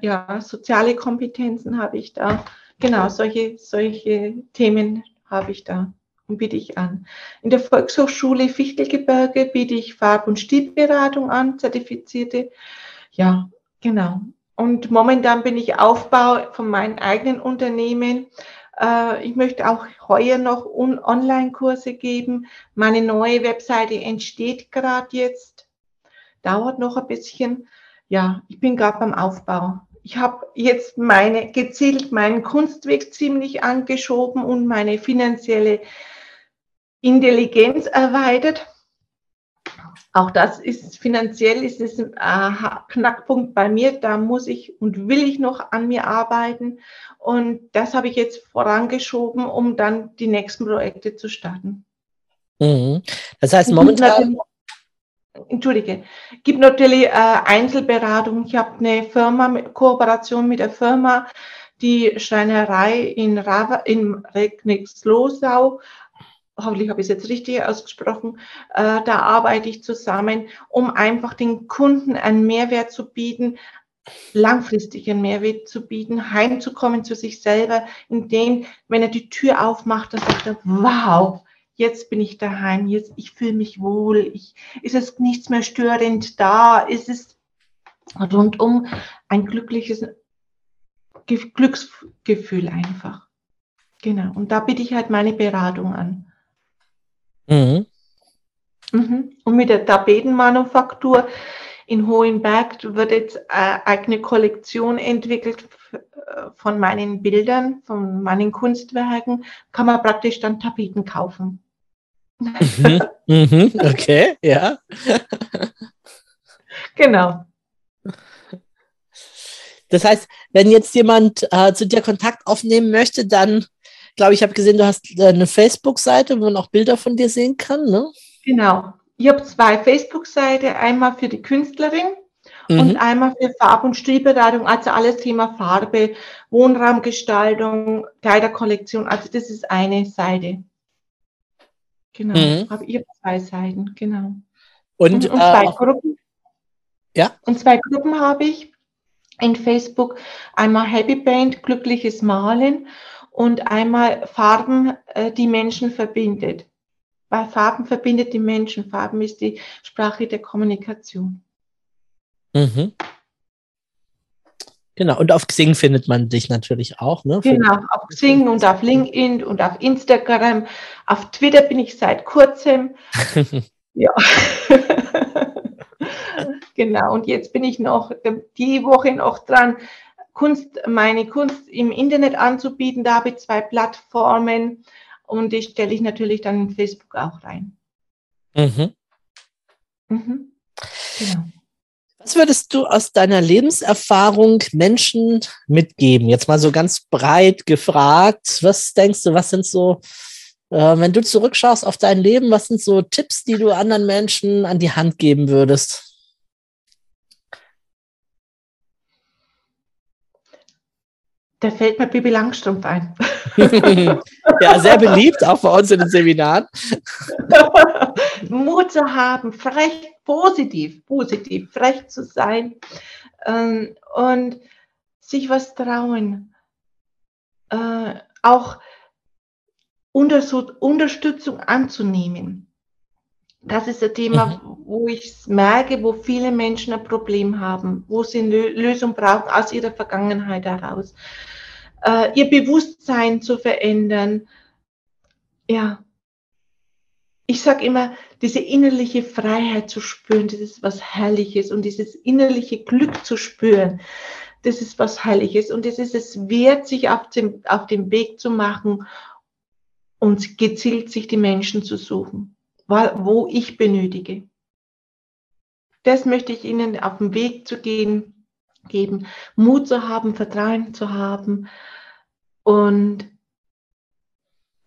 ja, soziale Kompetenzen habe ich da. Genau, solche, solche Themen habe ich da biete ich an. In der Volkshochschule Fichtelgebirge biete ich Farb- und Stilberatung an, zertifizierte. Ja, genau. Und momentan bin ich Aufbau von meinem eigenen Unternehmen. Äh, ich möchte auch heuer noch Online-Kurse geben. Meine neue Webseite entsteht gerade jetzt dauert noch ein bisschen. Ja, ich bin gerade beim Aufbau. Ich habe jetzt meine gezielt meinen Kunstweg ziemlich angeschoben und meine finanzielle Intelligenz erweitert. Auch das ist finanziell ist es ein äh, Knackpunkt bei mir. Da muss ich und will ich noch an mir arbeiten. Und das habe ich jetzt vorangeschoben, um dann die nächsten Projekte zu starten. Mhm. Das heißt, momentan. Entschuldige, gibt natürlich äh, Einzelberatung. Ich habe eine Firma, mit, Kooperation mit der Firma, die Schreinerei in, Rava, in Regnitzlosau, hoffentlich habe ich es jetzt richtig ausgesprochen, äh, da arbeite ich zusammen, um einfach den Kunden einen Mehrwert zu bieten, langfristig einen Mehrwert zu bieten, heimzukommen zu sich selber, indem, wenn er die Tür aufmacht, dann sagt er, wow, jetzt bin ich daheim, jetzt, ich fühle mich wohl, ich, ist es nichts mehr störend da, ist es rundum ein glückliches Ge Glücksgefühl einfach. Genau. Und da biete ich halt meine Beratung an. Mhm. Mhm. Und mit der Tapetenmanufaktur in Hohenberg wird jetzt äh, eine Kollektion entwickelt von meinen Bildern, von meinen Kunstwerken, kann man praktisch dann Tapeten kaufen. Mhm. Mhm. Okay, ja. Genau. Das heißt, wenn jetzt jemand äh, zu dir Kontakt aufnehmen möchte, dann, glaube ich, habe gesehen, du hast äh, eine Facebook-Seite, wo man auch Bilder von dir sehen kann, ne? Genau. Ich habe zwei Facebook-Seiten, einmal für die Künstlerin Mhm. und einmal für Farb- und Stilberatung, also alles Thema Farbe, Wohnraumgestaltung, Kleiderkollektion, also das ist eine Seite. Genau. Mhm. Hab, ich habe zwei Seiten, genau. Und, Und, äh, und zwei auch- Gruppen. Ja. Und zwei Gruppen habe ich in Facebook. Einmal Happy Paint, glückliches Malen und einmal Farben, äh, die Menschen verbindet. Weil Farben verbindet die Menschen. Farben ist die Sprache der Kommunikation. Mhm. Genau, und auf Xing findet man dich natürlich auch, ne? Genau, auf Xing und auf LinkedIn und auf Instagram. Auf Twitter bin ich seit kurzem. Ja. genau, und jetzt bin ich noch die Woche noch dran, Kunst, meine Kunst im Internet anzubieten. Da habe ich zwei Plattformen und die stelle ich natürlich dann in Facebook auch rein. Mhm. Mhm. Genau. Was würdest du aus deiner Lebenserfahrung Menschen mitgeben? Jetzt mal so ganz breit gefragt. Was denkst du, was sind so, äh, wenn du zurückschaust auf dein Leben, was sind so Tipps, die du anderen Menschen an die Hand geben würdest? Da fällt mir Bibi Langstrumpf ein. ja, sehr beliebt, auch bei uns in den Seminaren. Mut zu haben, frech, positiv, positiv, frech zu sein ähm, und sich was trauen. Äh, auch Unterstützung anzunehmen. Das ist ein Thema, wo ich merke, wo viele Menschen ein Problem haben, wo sie eine Lösung brauchen aus ihrer Vergangenheit heraus. äh, ihr Bewusstsein zu verändern. Ja, ich sage immer, diese innerliche Freiheit zu spüren, das ist was Herrliches und dieses innerliche Glück zu spüren, das ist was Herrliches und es ist es wert, sich auf dem, auf dem Weg zu machen und gezielt sich die Menschen zu suchen, wo ich benötige. Das möchte ich Ihnen auf dem Weg zu gehen, geben, Mut zu haben, Vertrauen zu haben und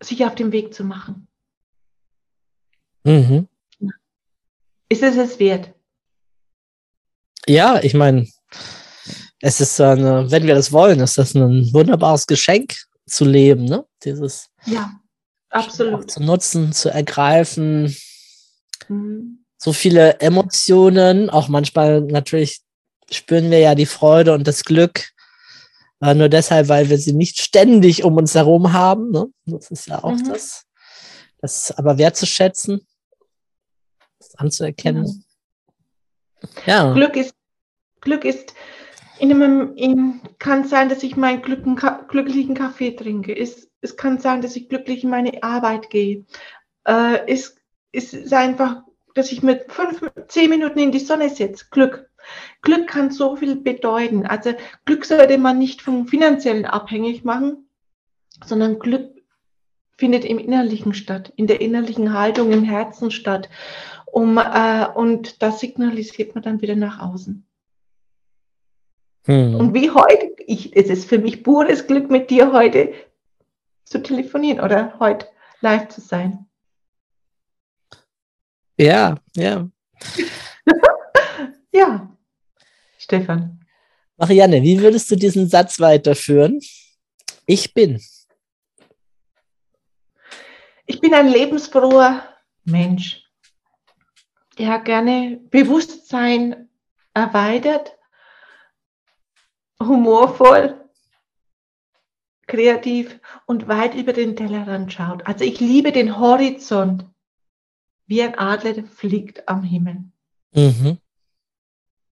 sich auf den Weg zu machen. Mhm. Ist es es wert? Ja, ich meine, es ist eine, wenn wir das wollen, ist das ein wunderbares Geschenk zu leben, ne? Dieses ja, absolut. zu nutzen, zu ergreifen. Mhm. So viele Emotionen, auch manchmal natürlich spüren wir ja die Freude und das Glück, äh, nur deshalb, weil wir sie nicht ständig um uns herum haben. Ne? Das ist ja auch mhm. das. Das aber wertzuschätzen, das anzuerkennen. Ja. ja. Glück ist, Glück ist in einem, in, kann sein, dass ich meinen glücklichen Kaffee trinke. Es, es kann sein, dass ich glücklich in meine Arbeit gehe. Äh, es, es ist einfach, dass ich mit fünf, zehn Minuten in die Sonne sitze. Glück. Glück kann so viel bedeuten. Also Glück sollte man nicht vom Finanziellen abhängig machen, sondern Glück findet im Innerlichen statt, in der innerlichen Haltung, im Herzen statt. Um, äh, und das signalisiert man dann wieder nach außen. Hm. Und wie heute, ich, es ist für mich pures Glück, mit dir heute zu telefonieren oder heute live zu sein. Ja, ja. ja, Stefan. Marianne, wie würdest du diesen Satz weiterführen? Ich bin. Ich bin ein lebensfroher Mensch, der gerne Bewusstsein erweitert humorvoll, kreativ und weit über den Tellerrand schaut. Also ich liebe den Horizont, wie ein Adler fliegt am Himmel. Mhm.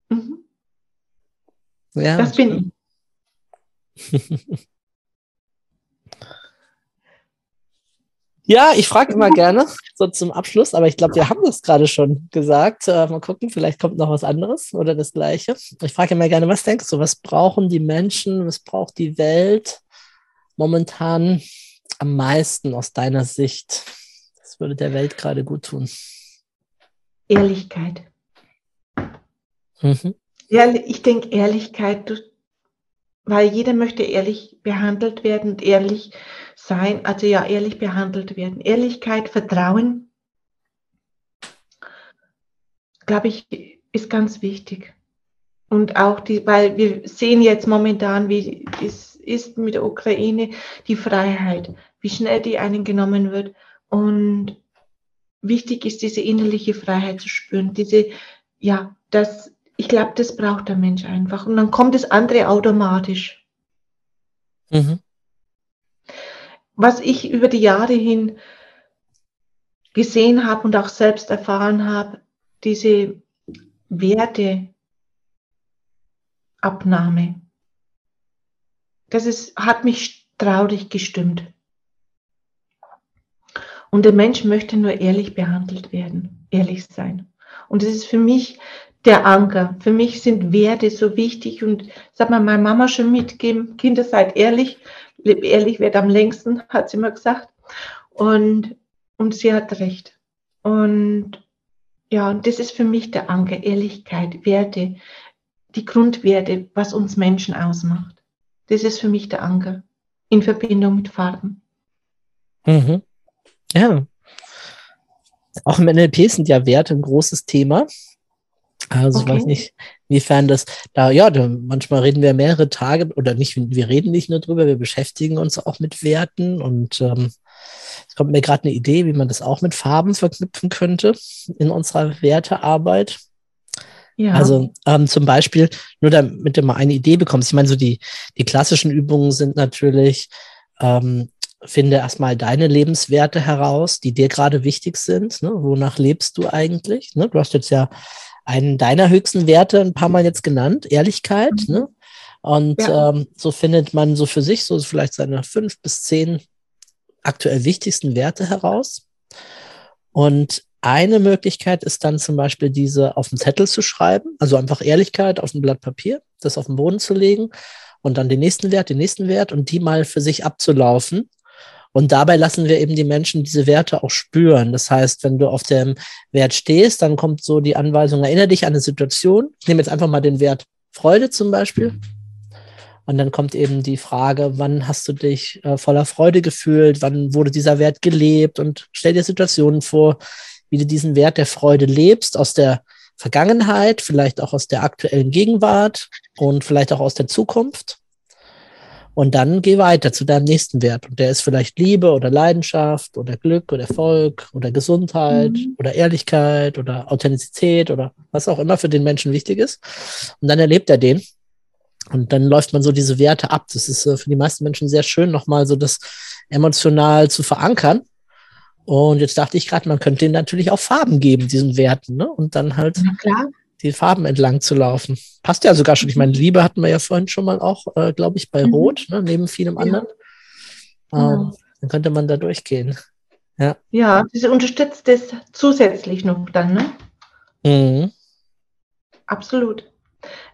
Mhm. Ja, das bin ich. Ja, ich frage immer gerne, so zum Abschluss, aber ich glaube, wir haben das gerade schon gesagt. Äh, mal gucken, vielleicht kommt noch was anderes oder das Gleiche. Ich frage immer gerne, was denkst du, was brauchen die Menschen, was braucht die Welt momentan am meisten aus deiner Sicht? Was würde der Welt gerade gut tun? Ehrlichkeit. Mhm. Ja, ich denke Ehrlichkeit, weil jeder möchte ehrlich behandelt werden und ehrlich sein, also ja, ehrlich behandelt werden. Ehrlichkeit, Vertrauen, glaube ich, ist ganz wichtig. Und auch die, weil wir sehen jetzt momentan, wie es ist mit der Ukraine, die Freiheit, wie schnell die einen genommen wird. Und wichtig ist, diese innerliche Freiheit zu spüren, diese, ja, das, ich glaube, das braucht der Mensch einfach. Und dann kommt das andere automatisch. Mhm was ich über die Jahre hin gesehen habe und auch selbst erfahren habe, diese Werteabnahme. Das ist, hat mich traurig gestimmt. Und der Mensch möchte nur ehrlich behandelt werden, ehrlich sein. Und das ist für mich der Anker. Für mich sind Werte so wichtig und sag mal, meine Mama schon mitgeben, Kinder seid ehrlich, ehrlich wird am längsten, hat sie immer gesagt. Und, und sie hat recht. Und ja, und das ist für mich der Anker, Ehrlichkeit, Werte, die Grundwerte, was uns Menschen ausmacht. Das ist für mich der Anker in Verbindung mit Farben. Mhm. Ja. Auch im NLP sind ja Werte ein großes Thema. Also okay. ich weiß nicht, inwiefern das da, ja, da, manchmal reden wir mehrere Tage oder nicht, wir reden nicht nur drüber, wir beschäftigen uns auch mit Werten und ähm, es kommt mir gerade eine Idee, wie man das auch mit Farben verknüpfen könnte in unserer Wertearbeit. Ja. Also ähm, zum Beispiel, nur damit du mal eine Idee bekommst. Ich meine, so die, die klassischen Übungen sind natürlich, ähm, finde erstmal deine Lebenswerte heraus, die dir gerade wichtig sind. Ne? Wonach lebst du eigentlich? Ne? Du hast jetzt ja einen deiner höchsten Werte ein paar Mal jetzt genannt, Ehrlichkeit. Mhm. Ne? Und Ja. ähm, so findet man so für sich so vielleicht seine fünf bis zehn aktuell wichtigsten Werte heraus. Und eine Möglichkeit ist dann zum Beispiel diese auf den Zettel zu schreiben, also einfach Ehrlichkeit auf ein Blatt Papier, das auf den Boden zu legen und dann den nächsten Wert, den nächsten Wert und die mal für sich abzulaufen. Und dabei lassen wir eben die Menschen diese Werte auch spüren. Das heißt, wenn du auf dem Wert stehst, dann kommt so die Anweisung, erinnere dich an eine Situation. Ich nehme jetzt einfach mal den Wert Freude zum Beispiel. Und dann kommt eben die Frage, wann hast du dich äh, voller Freude gefühlt? Wann wurde dieser Wert gelebt? Und stell dir Situationen vor, wie du diesen Wert der Freude lebst aus der Vergangenheit, vielleicht auch aus der aktuellen Gegenwart und vielleicht auch aus der Zukunft. Und dann geh weiter zu deinem nächsten Wert. Und der ist vielleicht Liebe oder Leidenschaft oder Glück oder Erfolg oder Gesundheit Mhm. oder Ehrlichkeit oder Authentizität oder was auch immer für den Menschen wichtig ist. Und dann erlebt er den. Und dann läuft man so diese Werte ab. Das ist äh, für die meisten Menschen sehr schön, nochmal so das emotional zu verankern. Und jetzt dachte ich gerade, man könnte denen natürlich auch Farben geben, diesen Werten, ne? Und dann halt die Farben entlang zu laufen. Passt ja sogar schon. Ich meine, Liebe hatten wir ja vorhin schon mal auch, äh, glaube ich, bei Mhm. Rot, ne, neben vielem Ja. anderen. Genau. Ähm, dann könnte man da durchgehen. Ja, das unterstützt das zusätzlich noch dann, ne? Mhm. Absolut.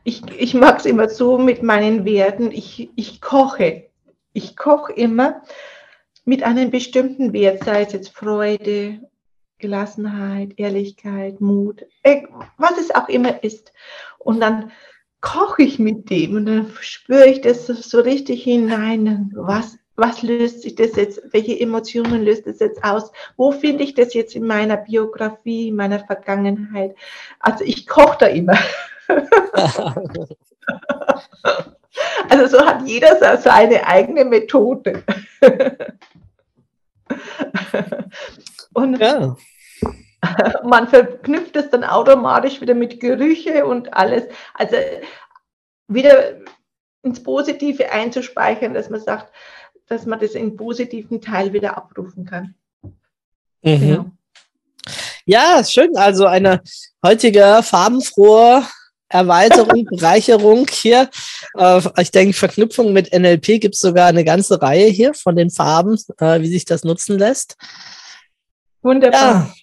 Ich, ich mag es immer so mit meinen Werten. Ich, ich koche. Ich koche immer mit einem bestimmten Wert, sei es jetzt Freude, Gelassenheit, Ehrlichkeit, Mut, äh, was es auch immer ist. Und dann koche ich mit dem und dann spüre ich das so, richtig hinein. Was, was löst sich das jetzt? Welche Emotionen löst es jetzt aus? Wo finde ich das jetzt in meiner Biografie, in meiner Vergangenheit? Also ich koche da immer. Also so hat jeder seine eigene Methode. Und ja. man verknüpft es dann automatisch wieder mit Gerüche und alles. Also wieder ins Positive einzuspeichern, dass man sagt, dass man das im positiven Teil wieder abrufen kann. Mhm. Genau. Ja, schön. Also eine heutige farbenfrohe Erweiterung, Bereicherung hier. Äh, ich denke, Verknüpfung mit NLP gibt es sogar eine ganze Reihe hier von den Farben, äh, wie sich das nutzen lässt. Wunderbar. Ja.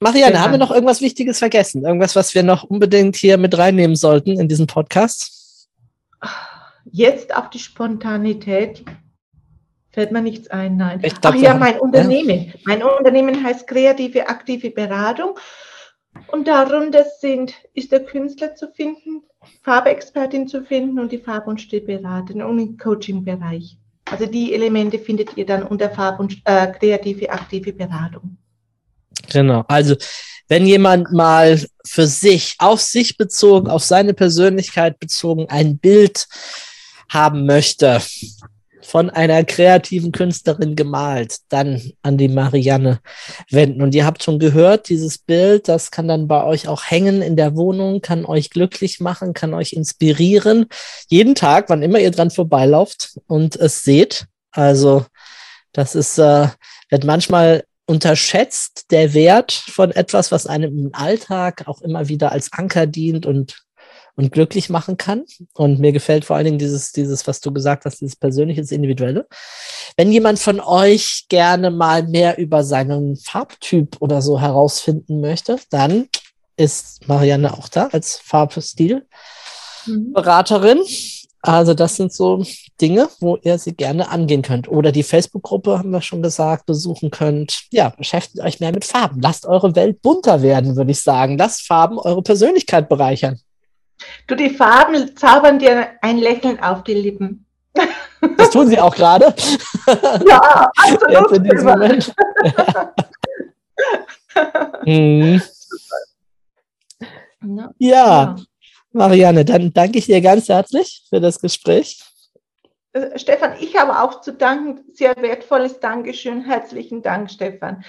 Marianne, Sehr haben wir noch irgendwas Wichtiges vergessen? Irgendwas, was wir noch unbedingt hier mit reinnehmen sollten in diesen Podcast? Jetzt auf die Spontanität fällt mir nichts ein, nein. Ich glaub, Ach ja, mein Unternehmen. Mein Unternehmen heißt Kreative Aktive Beratung. Und darunter sind, ist der Künstler zu finden, Farbexpertin zu finden und die Farb- und Stilberaterin und im Coaching-Bereich. Also die Elemente findet ihr dann unter Farb- und äh, Kreative Aktive Beratung. Genau. Also, wenn jemand mal für sich, auf sich bezogen, auf seine Persönlichkeit bezogen, ein Bild haben möchte, von einer kreativen Künstlerin gemalt, dann an die Marianne wenden. Und ihr habt schon gehört, dieses Bild, das kann dann bei euch auch hängen in der Wohnung, kann euch glücklich machen, kann euch inspirieren. Jeden Tag, wann immer ihr dran vorbeilauft und es seht. Also, das ist, äh, wird manchmal unterschätzt, der Wert von etwas, was einem im Alltag auch immer wieder als Anker dient und und glücklich machen kann. Und mir gefällt vor allen Dingen dieses, dieses, was du gesagt hast, dieses persönliche, das Individuelle. Wenn jemand von euch gerne mal mehr über seinen Farbtyp oder so herausfinden möchte, dann ist Marianne auch da als Farbstilberaterin. Also das sind so Dinge, wo ihr sie gerne angehen könnt. Oder die Facebook-Gruppe, haben wir schon gesagt, besuchen könnt. Ja, beschäftigt euch mehr mit Farben. Lasst eure Welt bunter werden, würde ich sagen. Lasst Farben eure Persönlichkeit bereichern. Du, die Farben zaubern dir ein Lächeln auf die Lippen. Das tun sie auch gerade. Ja, Jetzt absolut. in diesem Moment. Mhm. Ja. Ja, Marianne, dann danke ich dir ganz herzlich für das Gespräch. Äh, Stefan, ich habe auch zu danken. Sehr wertvolles Dankeschön. Herzlichen Dank, Stefan.